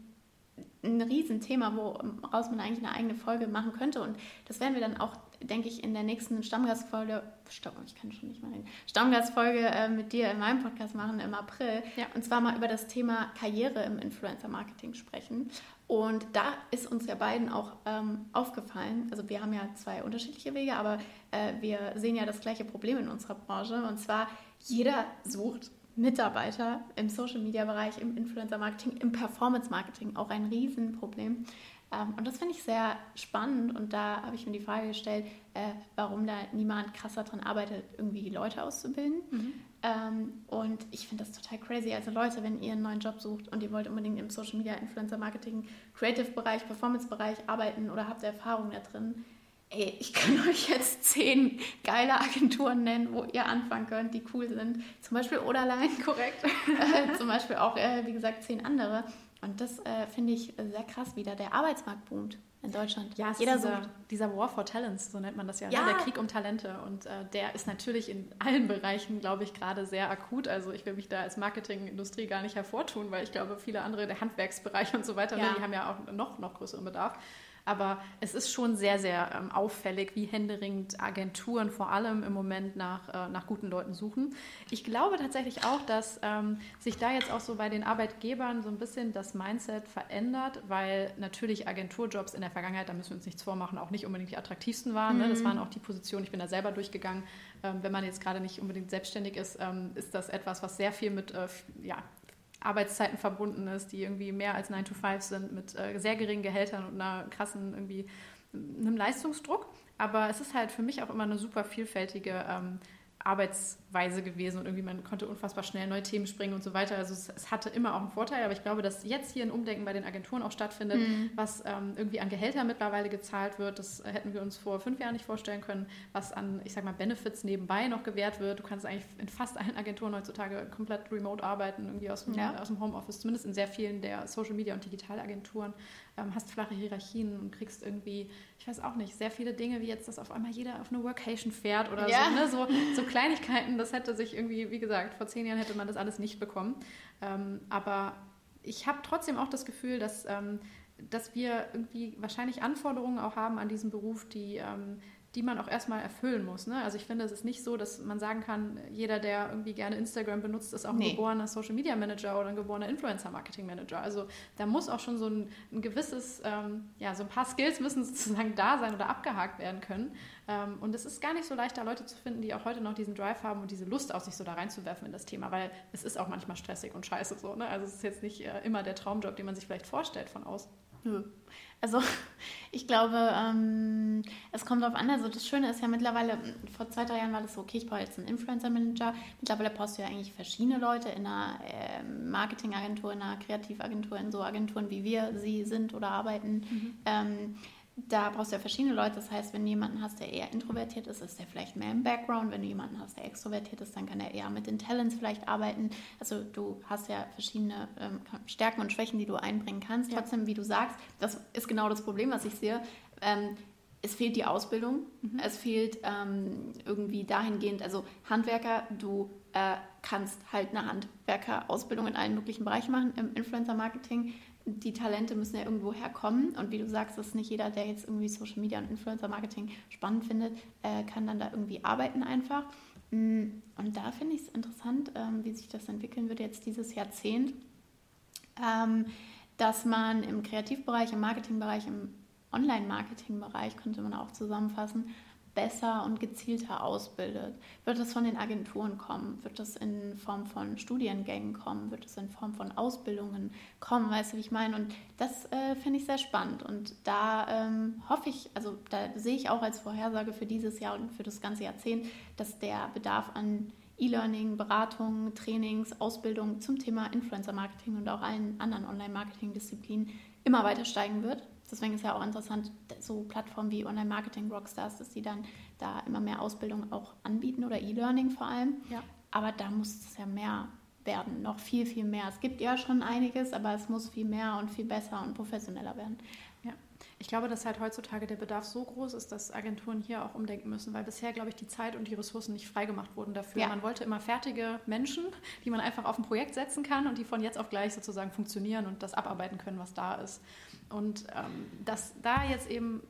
ein Riesenthema, woraus man eigentlich eine eigene Folge machen könnte. Und das werden wir dann auch, denke ich, in der nächsten Stammgastfolge, Stopp, ich kann schon nicht mehr reden, Stammgastfolge äh, mit dir in meinem Podcast machen im April. Ja. Und zwar mal über das Thema Karriere im Influencer-Marketing sprechen. Und da ist uns ja beiden auch ähm, aufgefallen, also wir haben ja zwei unterschiedliche Wege, aber äh, wir sehen ja das gleiche Problem in unserer Branche. Und zwar, jeder sucht Mitarbeiter im Social-Media-Bereich, im Influencer-Marketing, im Performance-Marketing auch ein Riesenproblem. Ähm, und das finde ich sehr spannend und da habe ich mir die Frage gestellt, äh, warum da niemand krasser dran arbeitet, irgendwie Leute auszubilden. Mhm. Ähm, und ich finde das total crazy. Also Leute, wenn ihr einen neuen Job sucht und ihr wollt unbedingt im Social Media, Influencer Marketing, Creative Bereich, Performance Bereich arbeiten oder habt Erfahrung da drin, ey, ich kann *laughs* euch jetzt zehn geile Agenturen nennen, wo ihr anfangen könnt, die cool sind. Zum Beispiel Oderline, *laughs* korrekt. *laughs* zum Beispiel auch, äh, wie gesagt, zehn andere. Und das äh, finde ich sehr krass wieder. Der Arbeitsmarkt boomt in Deutschland. Ja, Jeder dieser, sucht. dieser War for Talents, so nennt man das ja, ne? ja. Ne? der Krieg um Talente. Und äh, der ist natürlich in allen Bereichen, glaube ich, gerade sehr akut. Also ich will mich da als Marketingindustrie gar nicht hervortun, weil ich glaube, viele andere, der Handwerksbereich und so weiter, ne, ja. die haben ja auch noch, noch größeren Bedarf. Aber es ist schon sehr, sehr ähm, auffällig, wie händeringend Agenturen vor allem im Moment nach, äh, nach guten Leuten suchen. Ich glaube tatsächlich auch, dass ähm, sich da jetzt auch so bei den Arbeitgebern so ein bisschen das Mindset verändert, weil natürlich Agenturjobs in der Vergangenheit, da müssen wir uns nichts vormachen, auch nicht unbedingt die attraktivsten waren. Mhm. Ne? Das mhm. waren auch die Positionen, ich bin da selber durchgegangen. Ähm, wenn man jetzt gerade nicht unbedingt selbstständig ist, ähm, ist das etwas, was sehr viel mit äh, ja, Arbeitszeiten verbunden ist, die irgendwie mehr als 9 to 5 sind, mit äh, sehr geringen Gehältern und einer krassen irgendwie einem Leistungsdruck. Aber es ist halt für mich auch immer eine super vielfältige ähm, Arbeitsweise gewesen und irgendwie man konnte unfassbar schnell neue Themen springen und so weiter. Also es, es, hatte immer auch einen Vorteil, aber ich glaube, dass jetzt hier ein Umdenken bei den Agenturen auch stattfindet, mhm. was ähm, irgendwie an Gehältern mittlerweile gezahlt wird. Das hätten wir uns vor fünf Jahren nicht vorstellen können, was an, ich sag mal, Benefits nebenbei noch gewährt wird. Du kannst eigentlich in fast allen Agenturen heutzutage komplett remote arbeiten, irgendwie aus dem, ja. aus dem Homeoffice, zumindest in sehr vielen der Social Media und Digitalagenturen ähm, hast flache Hierarchien und kriegst irgendwie, ich weiß auch nicht, sehr viele Dinge, wie jetzt, dass auf einmal jeder auf eine Workation fährt oder ja. so, ne? so, so, Kleinigkeiten, das hätte sich irgendwie, wie gesagt, vor zehn Jahren hätte man das alles nicht bekommen. Ähm, aber ich habe trotzdem auch das Gefühl, dass, ähm, dass wir irgendwie wahrscheinlich Anforderungen auch haben an diesen Beruf, die ähm, die man auch erstmal erfüllen muss. Ne? Also ich finde, es ist nicht so, dass man sagen kann, jeder, der irgendwie gerne Instagram benutzt, ist auch nee. ein geborener Social Media Manager oder ein geborener Influencer Marketing Manager. Also da muss auch schon so ein, ein gewisses, ähm, ja, so ein paar Skills müssen *laughs* sozusagen da sein oder abgehakt werden können. Ähm, und es ist gar nicht so leicht, da Leute zu finden, die auch heute noch diesen Drive haben und diese Lust aus sich so da reinzuwerfen in das Thema, weil es ist auch manchmal stressig und scheiße so. Ne? Also es ist jetzt nicht äh, immer der Traumjob, den man sich vielleicht vorstellt von außen. Also *laughs* ich glaube, ähm, es kommt darauf an. Also das Schöne ist ja mittlerweile, vor zwei, drei Jahren war das so, okay, ich brauche jetzt einen Influencer-Manager. Mittlerweile brauchst du ja eigentlich verschiedene Leute in einer äh, Marketingagentur, in einer Kreativagentur, in so Agenturen, wie wir sie sind oder arbeiten. Mhm. Ähm, da brauchst du ja verschiedene Leute. Das heißt, wenn du jemanden hast, der eher introvertiert ist, ist der vielleicht mehr im Background. Wenn du jemanden hast, der extrovertiert ist, dann kann er eher mit den Talents vielleicht arbeiten. Also du hast ja verschiedene ähm, Stärken und Schwächen, die du einbringen kannst. Ja. Trotzdem, wie du sagst, das ist genau das Problem, was ich sehe. Ähm, es fehlt die Ausbildung. Mhm. Es fehlt ähm, irgendwie dahingehend, also Handwerker, du äh, kannst halt eine Handwerkerausbildung in allen möglichen Bereichen machen im Influencer-Marketing die Talente müssen ja irgendwo herkommen. Und wie du sagst, ist nicht jeder, der jetzt irgendwie Social Media und Influencer Marketing spannend findet, äh, kann dann da irgendwie arbeiten einfach. Mm, und da finde ich es interessant, ähm, wie sich das entwickeln wird jetzt dieses Jahrzehnt, ähm, dass man im Kreativbereich, im Marketingbereich, im Online-Marketing-Bereich, könnte man auch zusammenfassen, besser und gezielter ausbildet? Wird es von den Agenturen kommen? Wird es in Form von Studiengängen kommen? Wird es in Form von Ausbildungen kommen? Weißt du, wie ich meine? Und das äh, finde ich sehr spannend. Und da ähm, hoffe ich, also da sehe ich auch als Vorhersage für dieses Jahr und für das ganze Jahrzehnt, dass der Bedarf an E-Learning, Beratung, Trainings, Ausbildung zum Thema Influencer-Marketing und auch allen anderen Online-Marketing-Disziplinen immer weiter steigen wird. Deswegen ist ja auch interessant, so Plattformen wie Online-Marketing-Rockstars, dass die dann da immer mehr Ausbildung auch anbieten oder E-Learning vor allem. Ja. Aber da muss es ja mehr werden, noch viel, viel mehr. Es gibt ja schon einiges, aber es muss viel mehr und viel besser und professioneller werden. Ja, ich glaube, dass halt heutzutage der Bedarf so groß ist, dass Agenturen hier auch umdenken müssen, weil bisher, glaube ich, die Zeit und die Ressourcen nicht freigemacht wurden dafür. Ja. Man wollte immer fertige Menschen, die man einfach auf ein Projekt setzen kann und die von jetzt auf gleich sozusagen funktionieren und das abarbeiten können, was da ist. Und ähm, dass da jetzt eben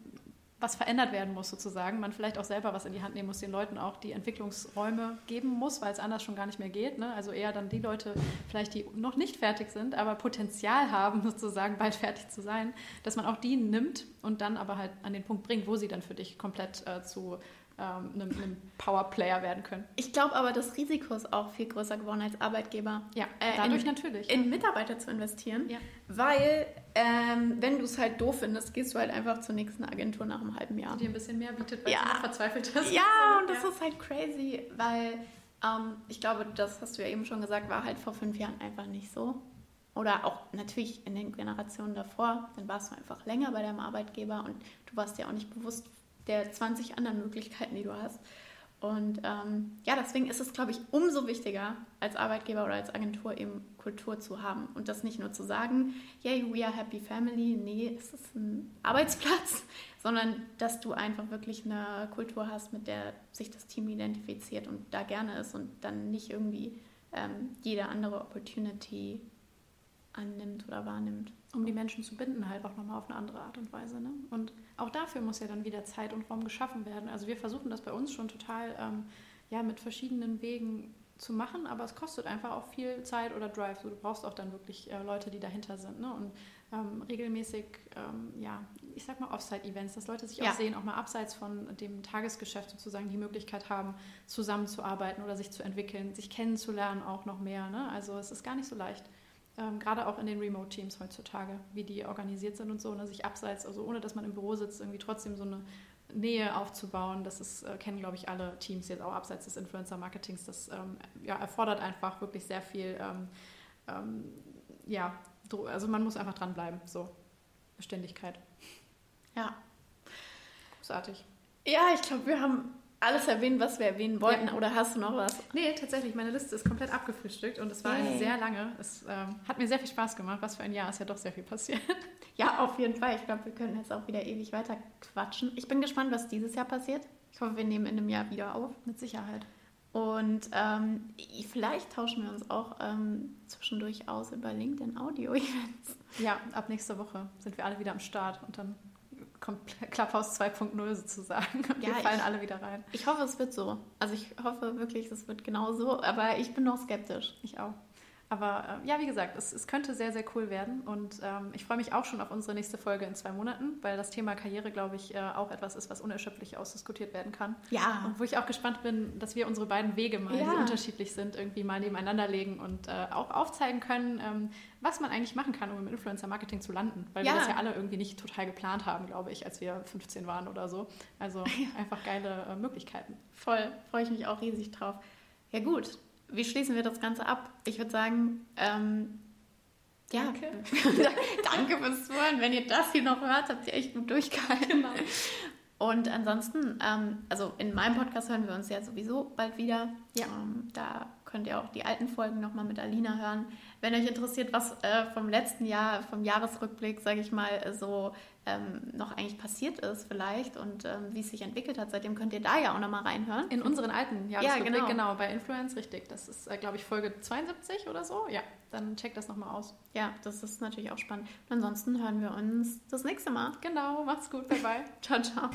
was verändert werden muss sozusagen, man vielleicht auch selber was in die Hand nehmen muss, den Leuten auch die Entwicklungsräume geben muss, weil es anders schon gar nicht mehr geht. Ne? Also eher dann die Leute vielleicht, die noch nicht fertig sind, aber Potenzial haben *laughs* sozusagen bald fertig zu sein, dass man auch die nimmt und dann aber halt an den Punkt bringt, wo sie dann für dich komplett äh, zu ähm, einem, einem Powerplayer werden können. Ich glaube aber, das Risiko ist auch viel größer geworden als Arbeitgeber. Ja, äh, dadurch in, natürlich. In Mitarbeiter zu investieren, ja. weil ähm, wenn du es halt doof findest, gehst du halt einfach zur nächsten Agentur nach einem halben Jahr. Die dir ein bisschen mehr bietet, weil ja. du verzweifelt hast. Ja, *laughs* und das ja. ist halt crazy, weil ähm, ich glaube, das hast du ja eben schon gesagt, war halt vor fünf Jahren einfach nicht so. Oder auch natürlich in den Generationen davor, dann warst du einfach länger bei deinem Arbeitgeber und du warst ja auch nicht bewusst, der 20 anderen Möglichkeiten, die du hast. Und ähm, ja, deswegen ist es, glaube ich, umso wichtiger, als Arbeitgeber oder als Agentur eben Kultur zu haben. Und das nicht nur zu sagen, yay, we are happy family, nee, es ist ein Arbeitsplatz, *laughs* sondern dass du einfach wirklich eine Kultur hast, mit der sich das Team identifiziert und da gerne ist und dann nicht irgendwie ähm, jede andere Opportunity annimmt oder wahrnimmt. Um die Menschen zu binden, halt auch nochmal auf eine andere Art und Weise. Ne? Und auch dafür muss ja dann wieder Zeit und Raum geschaffen werden. Also wir versuchen das bei uns schon total ähm, ja, mit verschiedenen Wegen zu machen, aber es kostet einfach auch viel Zeit oder Drive. So, du brauchst auch dann wirklich äh, Leute, die dahinter sind. Ne? Und ähm, regelmäßig, ähm, ja, ich sag mal Offsite-Events, dass Leute sich ja. auch sehen, auch mal abseits von dem Tagesgeschäft sozusagen die Möglichkeit haben, zusammenzuarbeiten oder sich zu entwickeln, sich kennenzulernen auch noch mehr. Ne? Also es ist gar nicht so leicht ähm, gerade auch in den Remote-Teams heutzutage, wie die organisiert sind und so, ne, sich abseits, also ohne dass man im Büro sitzt, irgendwie trotzdem so eine Nähe aufzubauen. Das ist, äh, kennen, glaube ich, alle Teams jetzt auch abseits des Influencer-Marketings. Das ähm, ja, erfordert einfach wirklich sehr viel, ähm, ähm ja, also man muss einfach dranbleiben, so Beständigkeit. Ja. Großartig. Ja, ich glaube, wir haben alles erwähnen, was wir erwähnen wollten? Ja. Oder hast du noch was? Nee, tatsächlich. Meine Liste ist komplett abgefrühstückt und es war eine sehr lange. Es ähm, hat mir sehr viel Spaß gemacht. Was für ein Jahr ist ja doch sehr viel passiert. *laughs* Ja, auf jeden Fall. Ich glaube, wir können jetzt auch wieder ewig weiter quatschen. Ich bin gespannt, was dieses Jahr passiert. Ich hoffe, wir nehmen in einem Jahr wieder auf. Mit Sicherheit. Und ähm, vielleicht tauschen wir uns auch ähm, zwischendurch aus über LinkedIn Audio-Events. Ja, ab nächster Woche sind wir alle wieder am Start und dann Clubhouse 2.0 sozusagen. Und ja, wir fallen ich, alle wieder rein. Ich hoffe, es wird so. Also ich hoffe wirklich, es wird genau so, aber ich bin noch skeptisch. Ich auch. Aber äh, ja, wie gesagt, es, es, könnte sehr, sehr cool werden. Und ähm, ich freue mich auch schon auf unsere nächste Folge in zwei Monaten, weil das Thema Karriere, glaube ich, äh, auch etwas ist, was unerschöpflich ausdiskutiert werden kann. Ja. Und wo ich auch gespannt bin, dass wir unsere beiden Wege mal, ja. die unterschiedlich sind, irgendwie mal nebeneinander legen und äh, auch aufzeigen können, ähm, was man eigentlich machen kann, um im Influencer-Marketing zu landen. Weil ja. wir das ja alle irgendwie nicht total geplant haben, glaube ich, als wir 15 waren oder so. Also *laughs* einfach geile äh, Möglichkeiten. Voll, freue ich mich auch riesig drauf. Ja gut, wie schließen wir das Ganze ab? Ich würde sagen, ähm, ja, danke. *laughs* danke fürs Zuhören. Wenn ihr das hier noch hört, habt ihr echt gut durchgehalten. Genau. Und ansonsten, ähm, also in meinem Podcast hören wir uns ja sowieso bald wieder. Ja. Ähm, da könnt ihr auch die alten Folgen nochmal mit Alina hören. Wenn euch interessiert, was äh, vom letzten Jahr, vom Jahresrückblick, sage ich mal, so ähm, noch eigentlich passiert ist vielleicht und ähm, wie es sich entwickelt hat, seitdem könnt ihr da ja auch nochmal reinhören. In unseren alten Jahresrückblick, ja, genau. genau, bei Influence, richtig. Das ist, äh, glaube ich, Folge 72 oder so. Ja, dann checkt das nochmal aus. Ja, das ist natürlich auch spannend. Und ansonsten hören wir uns das nächste Mal. Genau, macht's gut, bye bye. *laughs* ciao, ciao.